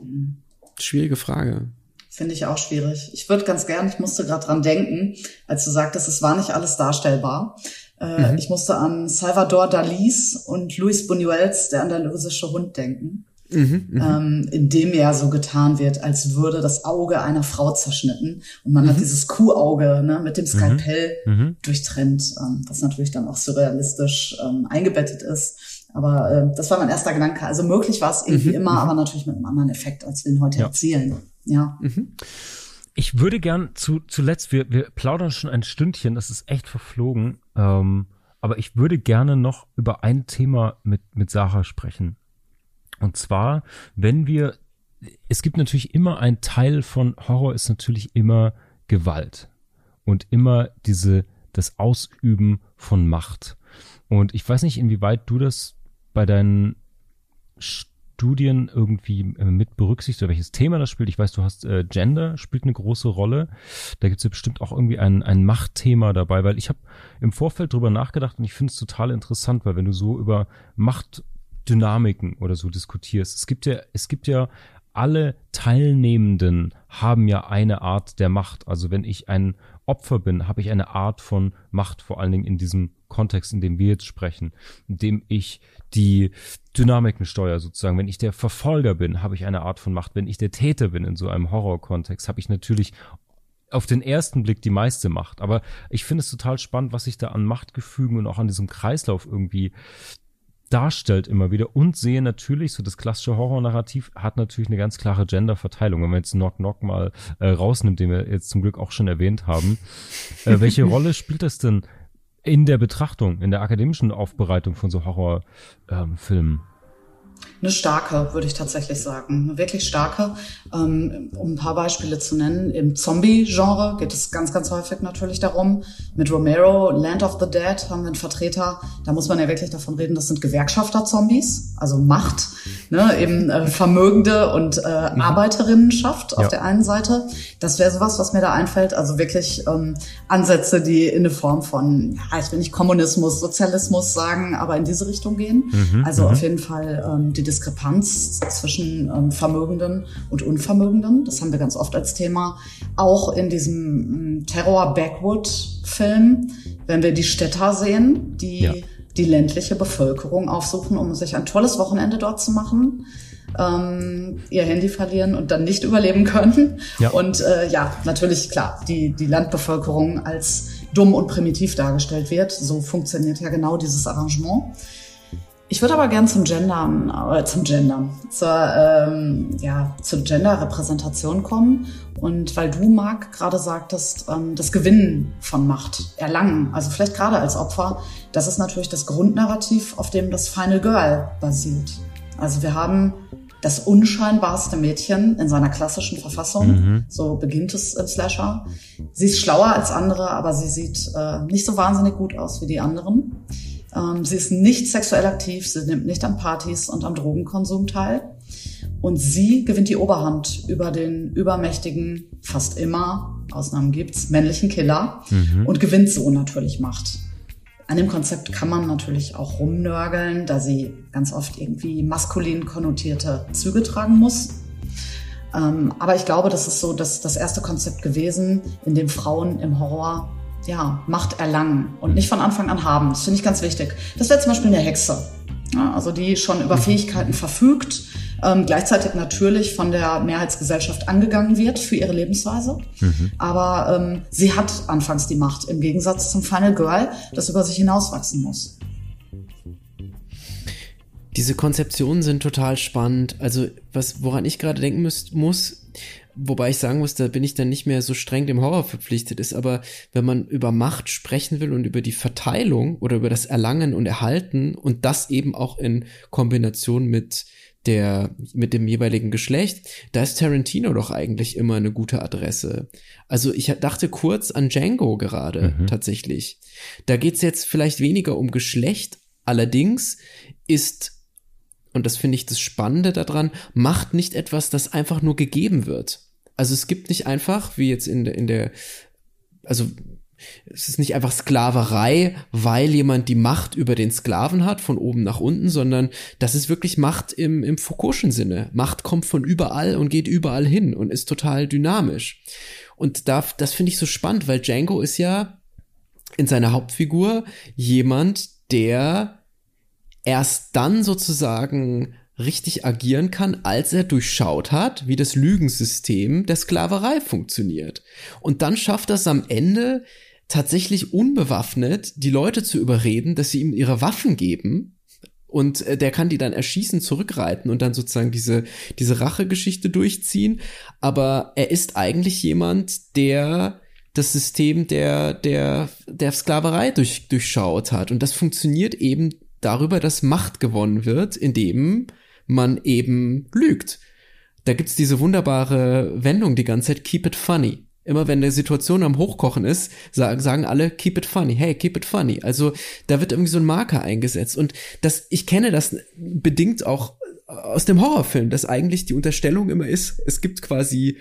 Schwierige Frage. Finde ich auch schwierig. Ich würde ganz gern, ich musste gerade dran denken, als du sagtest, es war nicht alles darstellbar. Äh, mhm. Ich musste an Salvador Dalis und Luis Buñuels, der andalusische Hund, denken. Mhm, mhm, ähm, in dem ja so getan wird, als würde das Auge einer Frau zerschnitten und man mhm. hat dieses Kuhauge ne, mit dem Skalpell mhm. mhm. durchtrennt, ähm, was natürlich dann auch surrealistisch ähm, eingebettet ist. Aber äh, das war mein erster Gedanke. Also möglich war es irgendwie mhm, immer, aber natürlich mit einem anderen Effekt, als wir ihn heute ja. erzielen. Ja. Ich würde gern zu, zuletzt, wir, wir plaudern schon ein Stündchen, das ist echt verflogen. Ähm, aber ich würde gerne noch über ein Thema mit, mit Sarah sprechen. Und zwar, wenn wir, es gibt natürlich immer ein Teil von Horror ist natürlich immer Gewalt und immer diese, das Ausüben von Macht. Und ich weiß nicht, inwieweit du das bei deinen Studien irgendwie äh, mit berücksichtigt oder welches Thema das spielt. Ich weiß, du hast äh, Gender spielt eine große Rolle. Da gibt es ja bestimmt auch irgendwie ein, ein Machtthema dabei, weil ich habe im Vorfeld drüber nachgedacht und ich finde es total interessant, weil wenn du so über Macht Dynamiken oder so diskutierst. Es gibt ja, es gibt ja alle Teilnehmenden haben ja eine Art der Macht. Also wenn ich ein Opfer bin, habe ich eine Art von Macht, vor allen Dingen in diesem Kontext, in dem wir jetzt sprechen, in dem ich die Dynamiken steuere sozusagen. Wenn ich der Verfolger bin, habe ich eine Art von Macht. Wenn ich der Täter bin in so einem Horrorkontext, habe ich natürlich auf den ersten Blick die meiste Macht. Aber ich finde es total spannend, was sich da an Machtgefügen und auch an diesem Kreislauf irgendwie darstellt immer wieder und sehe natürlich, so das klassische Horror-Narrativ hat natürlich eine ganz klare Gender-Verteilung. Wenn man jetzt Knock Knock mal äh, rausnimmt, den wir jetzt zum Glück auch schon erwähnt haben, äh, welche Rolle spielt das denn in der Betrachtung, in der akademischen Aufbereitung von so Horrorfilmen? Ähm, eine starke, würde ich tatsächlich sagen. Eine wirklich starke. Ähm, um ein paar Beispiele zu nennen, im Zombie-Genre geht es ganz, ganz häufig natürlich darum. Mit Romero, Land of the Dead haben wir einen Vertreter. Da muss man ja wirklich davon reden, das sind Gewerkschafter-Zombies, also Macht, ne, eben äh, Vermögende und äh, mhm. Arbeiterinnenschaft auf ja. der einen Seite. Das wäre sowas, was mir da einfällt. Also wirklich ähm, Ansätze, die in eine Form von, ja, ich will nicht Kommunismus, Sozialismus sagen, aber in diese Richtung gehen. Mhm. Also mhm. auf jeden Fall ähm, die Diskrepanz zwischen ähm, Vermögenden und Unvermögenden. Das haben wir ganz oft als Thema. Auch in diesem ähm, Terror-Backwood-Film, wenn wir die Städter sehen, die ja. die ländliche Bevölkerung aufsuchen, um sich ein tolles Wochenende dort zu machen. Ähm, ihr Handy verlieren und dann nicht überleben können. Ja. Und äh, ja, natürlich, klar, die, die Landbevölkerung als dumm und primitiv dargestellt wird. So funktioniert ja genau dieses Arrangement. Ich würde aber gern zum Gendern, äh, zum Gendern, zur, ähm, ja, zur Gender-Repräsentation kommen. Und weil du, Marc, gerade sagtest, ähm, das Gewinnen von Macht, Erlangen, also vielleicht gerade als Opfer, das ist natürlich das Grundnarrativ, auf dem das Final Girl basiert. Also wir haben das unscheinbarste Mädchen in seiner klassischen Verfassung. Mhm. So beginnt es im Slasher. Sie ist schlauer als andere, aber sie sieht äh, nicht so wahnsinnig gut aus wie die anderen. Ähm, sie ist nicht sexuell aktiv, sie nimmt nicht an Partys und am Drogenkonsum teil. Und sie gewinnt die Oberhand über den übermächtigen, fast immer, Ausnahmen gibt's, männlichen Killer mhm. und gewinnt so natürlich Macht. An dem Konzept kann man natürlich auch rumnörgeln, da sie ganz oft irgendwie maskulin konnotierte Züge tragen muss. Ähm, aber ich glaube, das ist so das, das erste Konzept gewesen, in dem Frauen im Horror ja, Macht erlangen und nicht von Anfang an haben. Das finde ich ganz wichtig. Das wäre zum Beispiel eine Hexe. Ja, also die schon über mhm. Fähigkeiten verfügt, ähm, gleichzeitig natürlich von der Mehrheitsgesellschaft angegangen wird für ihre Lebensweise. Mhm. Aber ähm, sie hat anfangs die Macht, im Gegensatz zum Final Girl, das über sich hinauswachsen muss. Diese Konzeptionen sind total spannend. Also, was, woran ich gerade denken muss, muss, wobei ich sagen muss, da bin ich dann nicht mehr so streng dem Horror verpflichtet ist, aber wenn man über Macht sprechen will und über die Verteilung oder über das Erlangen und Erhalten und das eben auch in Kombination mit der, mit dem jeweiligen Geschlecht, da ist Tarantino doch eigentlich immer eine gute Adresse. Also ich dachte kurz an Django gerade, mhm. tatsächlich. Da geht's jetzt vielleicht weniger um Geschlecht, allerdings ist und das finde ich das Spannende daran, macht nicht etwas, das einfach nur gegeben wird. Also es gibt nicht einfach, wie jetzt in der, in der, also es ist nicht einfach Sklaverei, weil jemand die Macht über den Sklaven hat, von oben nach unten, sondern das ist wirklich Macht im, im Foucault'schen Sinne. Macht kommt von überall und geht überall hin und ist total dynamisch. Und da, das finde ich so spannend, weil Django ist ja in seiner Hauptfigur jemand, der erst dann sozusagen richtig agieren kann, als er durchschaut hat, wie das Lügensystem der Sklaverei funktioniert. Und dann schafft er es am Ende tatsächlich unbewaffnet, die Leute zu überreden, dass sie ihm ihre Waffen geben. Und äh, der kann die dann erschießen, zurückreiten und dann sozusagen diese, diese Rachegeschichte durchziehen. Aber er ist eigentlich jemand, der das System der, der, der Sklaverei durch, durchschaut hat. Und das funktioniert eben darüber, dass Macht gewonnen wird, indem man eben lügt. Da gibt's diese wunderbare Wendung die ganze Zeit, keep it funny. Immer wenn eine Situation am Hochkochen ist, sagen, sagen alle, keep it funny, hey, keep it funny. Also da wird irgendwie so ein Marker eingesetzt. Und das, ich kenne das bedingt auch aus dem Horrorfilm, dass eigentlich die Unterstellung immer ist, es gibt quasi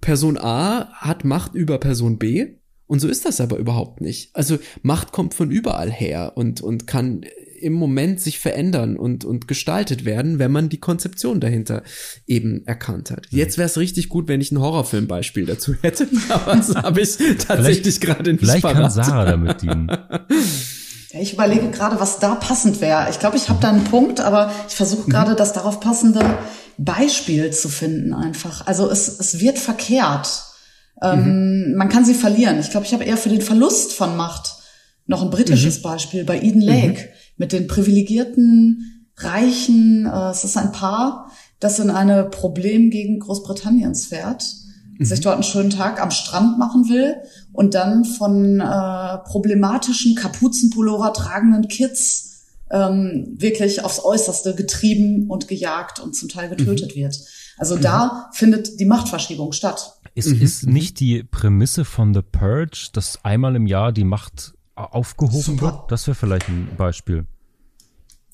Person A hat Macht über Person B. Und so ist das aber überhaupt nicht. Also Macht kommt von überall her und, und kann im Moment sich verändern und, und gestaltet werden, wenn man die Konzeption dahinter eben erkannt hat. Mhm. Jetzt wäre es richtig gut, wenn ich ein Horrorfilmbeispiel dazu hätte, aber das habe ich tatsächlich gerade nicht Vielleicht parat. kann Sarah damit dienen. Ja, ich überlege gerade, was da passend wäre. Ich glaube, ich habe da einen Punkt, aber ich versuche gerade mhm. das darauf passende Beispiel zu finden einfach. Also es, es wird verkehrt. Ähm, mhm. Man kann sie verlieren. Ich glaube, ich habe eher für den Verlust von Macht noch ein britisches mhm. Beispiel bei Eden Lake. Mhm mit den privilegierten, reichen, äh, es ist ein Paar, das in eine Problemgegend Großbritanniens fährt, mhm. sich dort einen schönen Tag am Strand machen will und dann von äh, problematischen Kapuzenpullover tragenden Kids ähm, wirklich aufs Äußerste getrieben und gejagt und zum Teil getötet mhm. wird. Also mhm. da findet die Machtverschiebung statt. Ist, mhm. ist nicht die Prämisse von The Purge, dass einmal im Jahr die Macht aufgehoben Super. wird. Das wäre vielleicht ein Beispiel.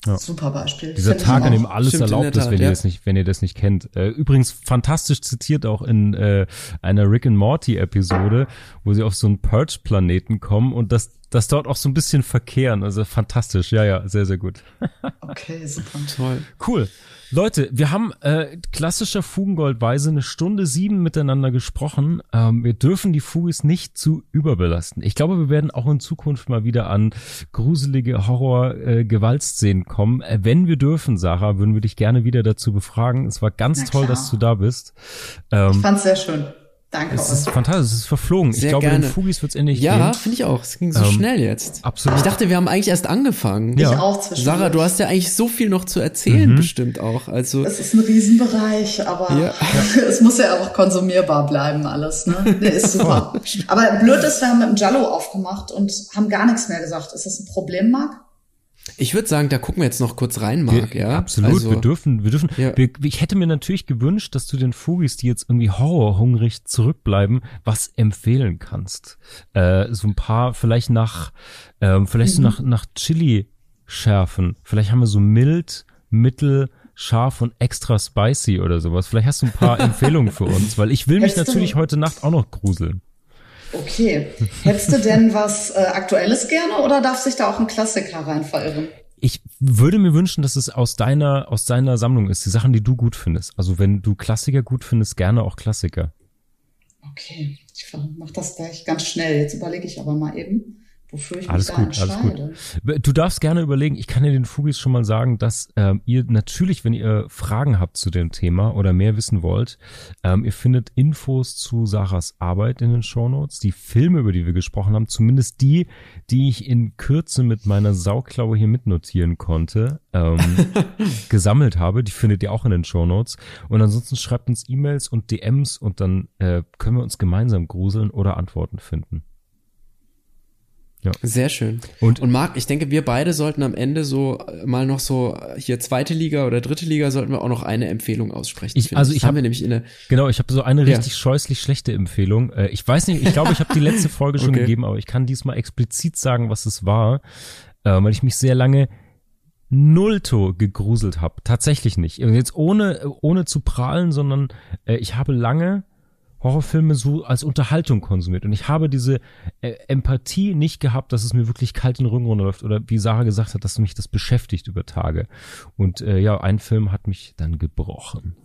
Ja. Super Beispiel. Dieser Tag, an dem alles Stimmt erlaubt ist, wenn ja. ihr das nicht, wenn ihr das nicht kennt. Äh, übrigens fantastisch zitiert auch in äh, einer Rick and Morty Episode, wo sie auf so einen Purge-Planeten kommen und das, das dort auch so ein bisschen verkehren. Also fantastisch. Ja, ja, sehr, sehr gut. okay, super. Toll. Cool. Leute, wir haben äh, klassischer Fugengoldweise eine Stunde sieben miteinander gesprochen. Ähm, wir dürfen die Fugis nicht zu überbelasten. Ich glaube, wir werden auch in Zukunft mal wieder an gruselige Horror-Gewaltszenen äh, kommen. Äh, wenn wir dürfen, Sarah, würden wir dich gerne wieder dazu befragen. Es war ganz toll, dass du da bist. Ähm, ich fand's sehr schön. Danke. Es ist fantastisch, es ist verflogen. Sehr ich glaube, gerne. den Fugis wird's endlich Ja, Ja, finde ich auch. Es ging so ähm, schnell jetzt. Absolut. Ich dachte, wir haben eigentlich erst angefangen. Ja. Ich auch zwischen. Sarah, du hast ja eigentlich so viel noch zu erzählen, mhm. bestimmt auch. Also. Es ist ein Riesenbereich, aber ja. es muss ja auch konsumierbar bleiben, alles, ne? Der ist super. aber blöd ist, wir haben mit dem Jallo aufgemacht und haben gar nichts mehr gesagt. Ist das ein Problem, Marc? Ich würde sagen, da gucken wir jetzt noch kurz rein, Marc, ja. Absolut, also, wir dürfen, wir dürfen. Ja. Wir, ich hätte mir natürlich gewünscht, dass du den Fugis, die jetzt irgendwie horrorhungrig zurückbleiben, was empfehlen kannst. Äh, so ein paar, vielleicht nach, ähm, vielleicht mhm. so nach, nach Chili schärfen. Vielleicht haben wir so mild, mittel, scharf und extra spicy oder sowas. Vielleicht hast du ein paar Empfehlungen für uns, weil ich will mich natürlich heute Nacht auch noch gruseln. Okay. Hättest du denn was äh, Aktuelles gerne oder darf sich da auch ein Klassiker rein verirren? Ich würde mir wünschen, dass es aus deiner, aus deiner Sammlung ist, die Sachen, die du gut findest. Also wenn du Klassiker gut findest, gerne auch Klassiker. Okay, ich mach das gleich ganz schnell. Jetzt überlege ich aber mal eben. Wofür ich alles mich gut. Alles gut. Du darfst gerne überlegen, ich kann dir den Fugis schon mal sagen, dass ähm, ihr natürlich, wenn ihr Fragen habt zu dem Thema oder mehr wissen wollt, ähm, ihr findet Infos zu Sarahs Arbeit in den Shownotes, die Filme, über die wir gesprochen haben, zumindest die, die ich in Kürze mit meiner Sauklaue hier mitnotieren konnte, ähm, gesammelt habe, die findet ihr auch in den Shownotes. Und ansonsten schreibt uns E-Mails und DMs und dann äh, können wir uns gemeinsam gruseln oder Antworten finden. Ja. Sehr schön. Und, und Marc, ich denke, wir beide sollten am Ende so äh, mal noch so äh, hier zweite Liga oder dritte Liga sollten wir auch noch eine Empfehlung aussprechen. Ich, also ich habe nämlich in der genau, ich habe so eine ja. richtig scheußlich schlechte Empfehlung. Äh, ich weiß nicht, ich glaube, ich habe die letzte Folge schon okay. gegeben, aber ich kann diesmal explizit sagen, was es war, weil ich mich sehr lange nullto gegruselt habe. Tatsächlich nicht. Jetzt ohne ohne zu prahlen, sondern ich habe lange Horrorfilme so als Unterhaltung konsumiert. Und ich habe diese äh, Empathie nicht gehabt, dass es mir wirklich kalt in den Rücken runterläuft oder wie Sarah gesagt hat, dass mich das beschäftigt über Tage. Und äh, ja, ein Film hat mich dann gebrochen.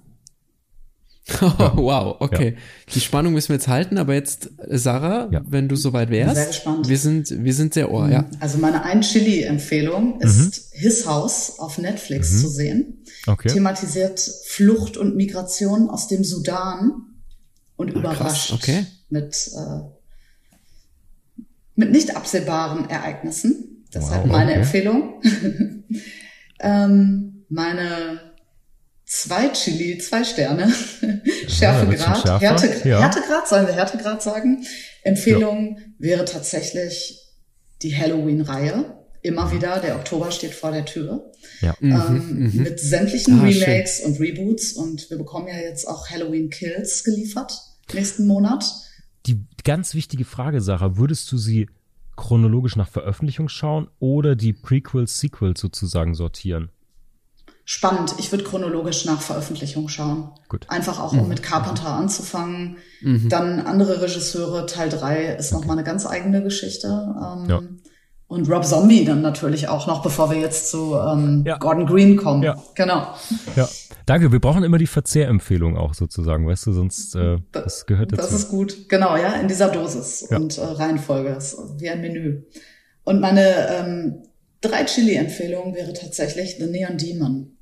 Oh, wow, okay. Ja. Die Spannung müssen wir jetzt halten, aber jetzt, Sarah, ja. wenn du soweit wärst. Sehr gespannt. Wir sind, wir sind sehr ohr, ja. Also meine ein Chili-Empfehlung ist mhm. His House auf Netflix mhm. zu sehen. Okay. Thematisiert Flucht und Migration aus dem Sudan und ah, überrascht okay. mit, äh, mit nicht absehbaren Ereignissen. Deshalb wow, meine okay. Empfehlung. ähm, meine zwei Chili, zwei Sterne, Schärfegrad, ja, Härte, ja. Härtegrad, sollen wir Härtegrad sagen? Empfehlung ja. wäre tatsächlich die Halloween-Reihe. Immer mhm. wieder, der Oktober steht vor der Tür. Ja. Ähm, mhm, mhm. mit sämtlichen ah, Remakes schön. und Reboots und wir bekommen ja jetzt auch Halloween Kills geliefert nächsten Monat. Die ganz wichtige Frage, Sarah, würdest du sie chronologisch nach Veröffentlichung schauen oder die Prequels, Sequels sozusagen sortieren? Spannend. Ich würde chronologisch nach Veröffentlichung schauen. Gut. Einfach auch, um mhm. mit Carpenter anzufangen. Mhm. Dann andere Regisseure. Teil 3 ist okay. nochmal eine ganz eigene Geschichte. Ähm, ja. Und Rob Zombie dann natürlich auch noch, bevor wir jetzt zu ähm, ja. Gordon Green kommen. Ja. Genau. Ja. Danke, wir brauchen immer die Verzehrempfehlung auch sozusagen, weißt du, sonst äh, das gehört dazu. Das ist gut, genau, ja, in dieser Dosis ja. und äh, Reihenfolge, ist wie ein Menü. Und meine ähm, drei Chili-Empfehlung wäre tatsächlich The Neon Demon.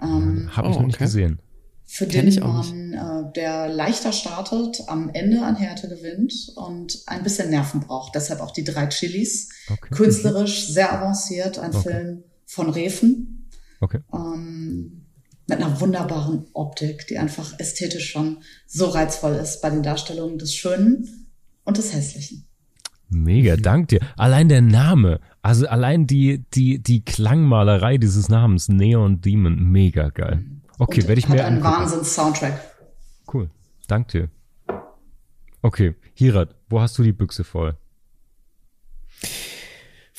Ähm, Habe ich oh, noch nicht gesehen. Für Kenn den man, äh, der leichter startet, am Ende an Härte gewinnt und ein bisschen Nerven braucht. Deshalb auch die drei Chilis. Okay. Künstlerisch sehr avanciert, ein okay. Film von Refen. Okay. Ähm, mit einer wunderbaren Optik, die einfach ästhetisch schon so reizvoll ist bei den Darstellungen des Schönen und des Hässlichen. Mega, dank dir. Allein der Name, also allein die, die, die Klangmalerei dieses Namens, Neon Demon, mega geil. Mhm. Okay, werde ich mir einen Wahnsinns-Soundtrack. Cool. Dank dir. Okay, Hirat, wo hast du die Büchse voll?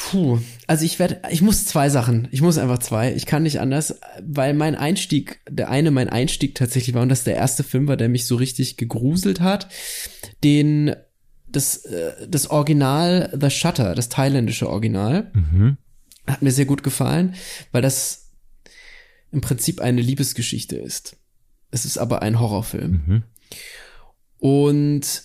Puh, also ich werde, ich muss zwei Sachen, ich muss einfach zwei, ich kann nicht anders, weil mein Einstieg, der eine mein Einstieg tatsächlich war und das der erste Film war, der mich so richtig gegruselt hat, den, das, äh, das Original The Shutter, das thailändische Original, mhm. hat mir sehr gut gefallen, weil das im Prinzip eine Liebesgeschichte ist. Es ist aber ein Horrorfilm. Mhm. Und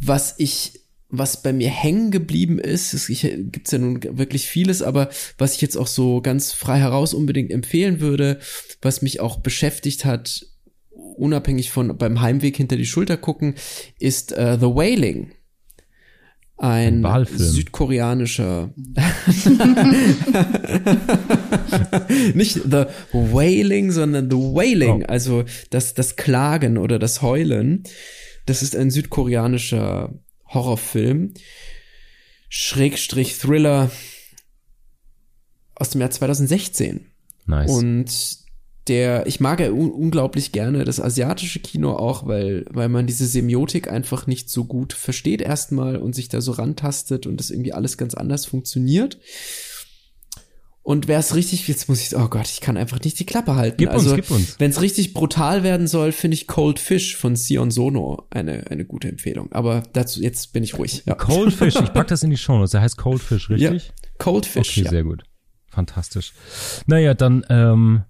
was ich, was bei mir hängen geblieben ist, es gibt ja nun wirklich vieles, aber was ich jetzt auch so ganz frei heraus unbedingt empfehlen würde, was mich auch beschäftigt hat, unabhängig von beim Heimweg hinter die Schulter gucken, ist uh, The Wailing ein, ein südkoreanischer nicht the wailing, sondern the wailing, oh. also das das Klagen oder das Heulen. Das ist ein südkoreanischer Horrorfilm, Schrägstrich Thriller aus dem Jahr 2016. Nice. Und der, ich mag ja un unglaublich gerne das asiatische Kino auch, weil, weil man diese Semiotik einfach nicht so gut versteht erstmal und sich da so rantastet und das irgendwie alles ganz anders funktioniert. Und wer es richtig, jetzt muss ich, oh Gott, ich kann einfach nicht die Klappe halten. Gib also, uns, wenn es richtig brutal werden soll, finde ich Cold Fish von Sion Sono eine, eine gute Empfehlung. Aber dazu, jetzt bin ich ruhig. Ja. Cold Fish, ich pack das in die Show Notes. Der heißt Cold Fish, richtig? Ja, Cold Fish. Okay, ja. sehr gut. Fantastisch. Naja, dann, ähm,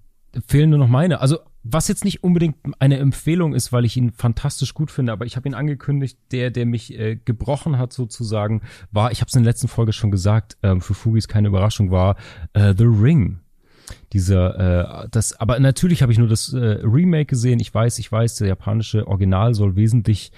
fehlen nur noch meine. Also was jetzt nicht unbedingt eine Empfehlung ist, weil ich ihn fantastisch gut finde, aber ich habe ihn angekündigt, der, der mich äh, gebrochen hat sozusagen, war, ich habe es in der letzten Folge schon gesagt, ähm, für Fugis keine Überraschung, war äh, The Ring. Dieser, äh, das, aber natürlich habe ich nur das äh, Remake gesehen. Ich weiß, ich weiß, der japanische Original soll wesentlich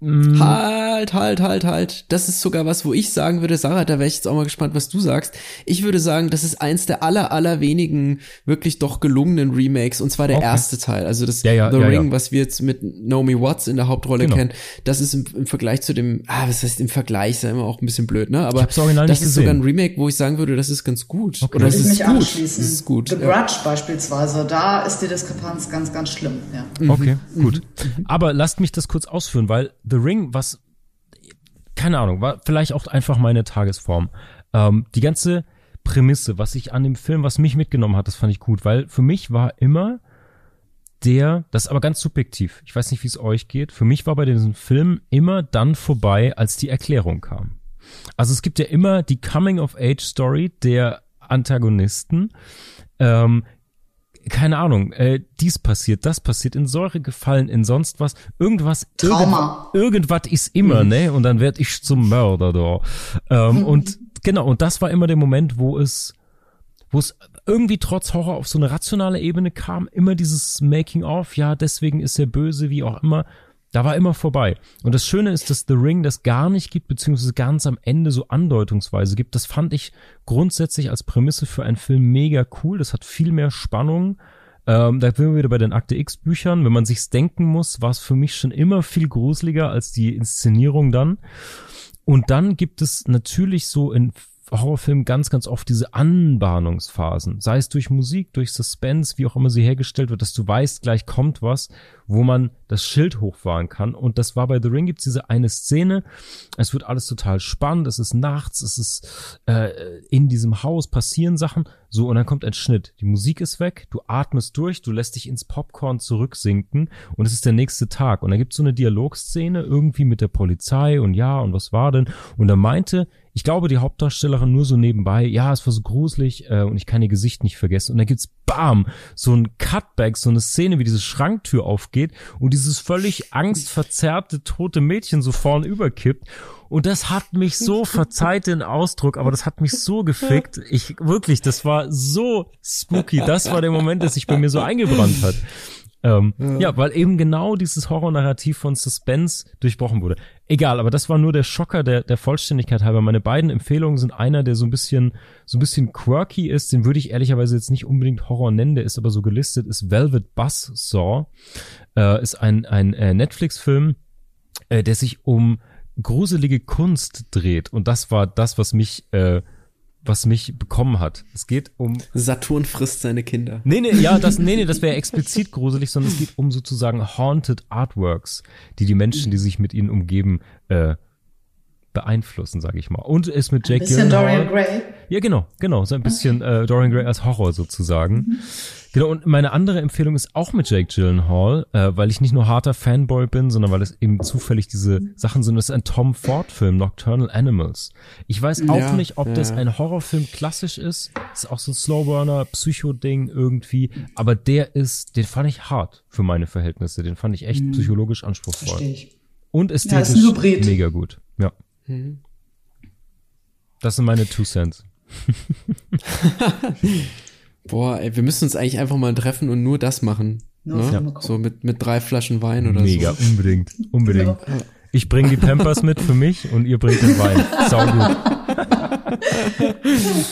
Mm. Halt, halt, halt, halt. Das ist sogar was, wo ich sagen würde, Sarah, da wäre ich jetzt auch mal gespannt, was du sagst. Ich würde sagen, das ist eins der aller, aller wenigen wirklich doch gelungenen Remakes und zwar der okay. erste Teil. Also das ja, ja, The ja, Ring, was wir jetzt mit Naomi Watts in der Hauptrolle Genau. kennen. Das ist im, im Vergleich zu dem, ah, was heißt im Vergleich, ist ja immer auch ein bisschen blöd, ne? Aber Ich hab's original das nicht ist sogar ein gesehen. Remake, wo ich sagen würde, das ist ganz gut. Okay. Oder das ist mich gut. Das ist gut. The ja. Grudge beispielsweise, da ist die Diskrepanz ganz, ganz schlimm. Ja. Mhm. Okay, gut. Aber lasst mich das kurz ausführen, weil The Ring, was, keine Ahnung, war vielleicht auch einfach meine Tagesform. Ähm, die ganze Prämisse, was ich an dem Film, was mich mitgenommen hat, das fand ich gut, weil für mich war immer der, das ist aber ganz subjektiv, ich weiß nicht, wie es euch geht, für mich war bei diesem Film immer dann vorbei, als die Erklärung kam. Also es gibt ja immer die Coming-of-Age-Story der Antagonisten, ähm, keine Ahnung, äh, dies passiert, das passiert, in Säure gefallen, in sonst was, irgendwas, Trauma. irgendwas ist immer, ne? Und dann werd ich zum Mörder da. Ähm, Und genau, und das war immer der Moment, wo es, wo es irgendwie trotz Horror auf so eine rationale Ebene kam, immer dieses Making of, ja, deswegen ist er böse, wie auch immer. Da war immer vorbei. Und das Schöne ist, dass The Ring das gar nicht gibt, beziehungsweise ganz am Ende so andeutungsweise gibt. Das fand ich grundsätzlich als Prämisse für einen Film mega cool. Das hat viel mehr Spannung. Ähm, da sind wir wieder bei den Akte X Büchern. Wenn man sich's denken muss, war es für mich schon immer viel gruseliger als die Inszenierung dann. Und dann gibt es natürlich so in Horrorfilmen ganz, ganz oft diese Anbahnungsphasen. Sei es durch Musik, durch Suspense, wie auch immer sie hergestellt wird, dass du weißt, gleich kommt was, wo man das Schild hochfahren kann. Und das war bei The Ring gibt's diese eine Szene. Es wird alles total spannend. Es ist nachts, es ist äh, in diesem Haus passieren Sachen. So, und dann kommt ein Schnitt. Die Musik ist weg, du atmest durch, du lässt dich ins Popcorn zurücksinken und es ist der nächste Tag. Und da gibt's so eine Dialogszene irgendwie mit der Polizei und ja, und was war denn? Und da meinte, ich glaube, die Hauptdarstellerin nur so nebenbei, ja, es war so gruselig äh, und ich kann ihr Gesicht nicht vergessen. Und da gibt's bam, so ein Cutback, so eine Szene, wie diese Schranktür aufgeht und dieses völlig angstverzerrte tote Mädchen so vorn überkippt. Und das hat mich so, verzeiht den Ausdruck, aber das hat mich so gefickt. Ich, wirklich, das war so spooky. Das war der Moment, der sich bei mir so eingebrannt hat. Ähm, ja. ja, weil eben genau dieses Horror-Narrativ von Suspense durchbrochen wurde. Egal, aber das war nur der Schocker der, der Vollständigkeit halber. Meine beiden Empfehlungen sind einer, der so ein bisschen, so ein bisschen quirky ist, den würde ich ehrlicherweise jetzt nicht unbedingt Horror nennen, der ist aber so gelistet, ist Velvet Buzzsaw, äh, ist ein, ein äh, Netflix-Film, äh, der sich um gruselige Kunst dreht. Und das war das, was mich, äh, was mich bekommen hat. Es geht um Saturn frisst seine Kinder. Nee, nee, ja, das, nee, nee, das wäre explizit gruselig, sondern es geht um sozusagen haunted Artworks, die die Menschen, die sich mit ihnen umgeben, äh, beeinflussen, sage ich mal. Und ist mit Jake Ein bisschen Gyllenhaal. Dorian Gray. Ja, genau, genau, so ein bisschen äh, Dorian Gray als Horror sozusagen. Genau, und meine andere Empfehlung ist auch mit Jake Gyllenhaal, äh, weil ich nicht nur harter Fanboy bin, sondern weil es eben zufällig diese Sachen sind. Das ist ein Tom Ford-Film, Nocturnal Animals. Ich weiß auch Ja, nicht, ob ja. das ein Horrorfilm klassisch ist. Das ist auch so ein Slowburner, Psycho-Ding irgendwie. Aber der ist, den fand ich hart für meine Verhältnisse. Den fand ich echt psychologisch anspruchsvoll. Verstehe ich. Und Ja, ist ästhetisch ein Hybrid. mega gut. Ja. Das sind meine Two Cents. Boah, ey, wir müssen uns eigentlich einfach mal treffen und nur das machen. Nur ne? Gucken. So mit, mit drei Flaschen Wein oder Mega, so. unbedingt, unbedingt. Genau. Ich bringe die Pampers mit für mich und ihr bringt den Wein. Sau gut.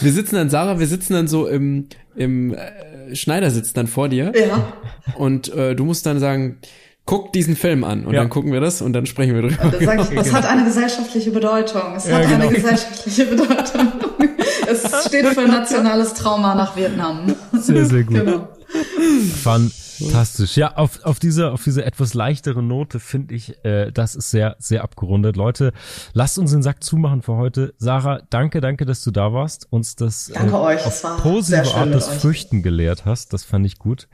Wir sitzen dann, Sarah, wir sitzen dann so im, im äh, Schneidersitz dann vor dir Ja, und äh, du musst dann sagen, guck diesen Film an und Ja. dann gucken wir das und dann sprechen wir drüber. da sag ich, es hat eine gesellschaftliche Bedeutung. Es Ja, hat genau. eine gesellschaftliche Bedeutung. Es steht für nationales Trauma nach Vietnam. Sehr, sehr gut. Genau. Fantastisch. Ja, auf, auf diese, auf diese etwas leichtere Note finde ich, äh, das ist sehr, sehr abgerundet. Leute, lasst uns den Sack zumachen für heute. Sarah, danke, danke, dass du da warst, uns das Danke euch, auf war positive sehr schön Art das euch. Früchten gelehrt hast. Das fand ich gut.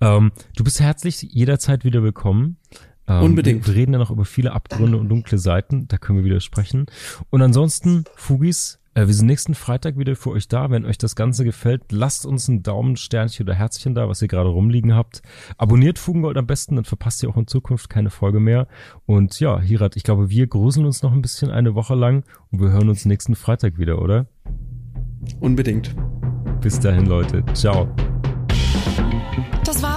Ähm, du bist herzlich jederzeit wieder willkommen. Ähm, Unbedingt. Wir reden ja noch über viele Abgründe und dunkle Seiten. Da können wir wieder sprechen. Und ansonsten, Fugis, Äh, wir sind nächsten Freitag wieder für euch da. Wenn euch das Ganze gefällt, lasst uns einen Daumen, Sternchen oder Herzchen da, was ihr gerade rumliegen habt. Abonniert Fugengold am besten, dann verpasst ihr auch in Zukunft keine Folge mehr. Und ja, Hirat, ich glaube, wir gruseln uns noch ein bisschen eine Woche lang und wir hören uns nächsten Freitag wieder, oder? Unbedingt. Bis dahin, Leute. Ciao.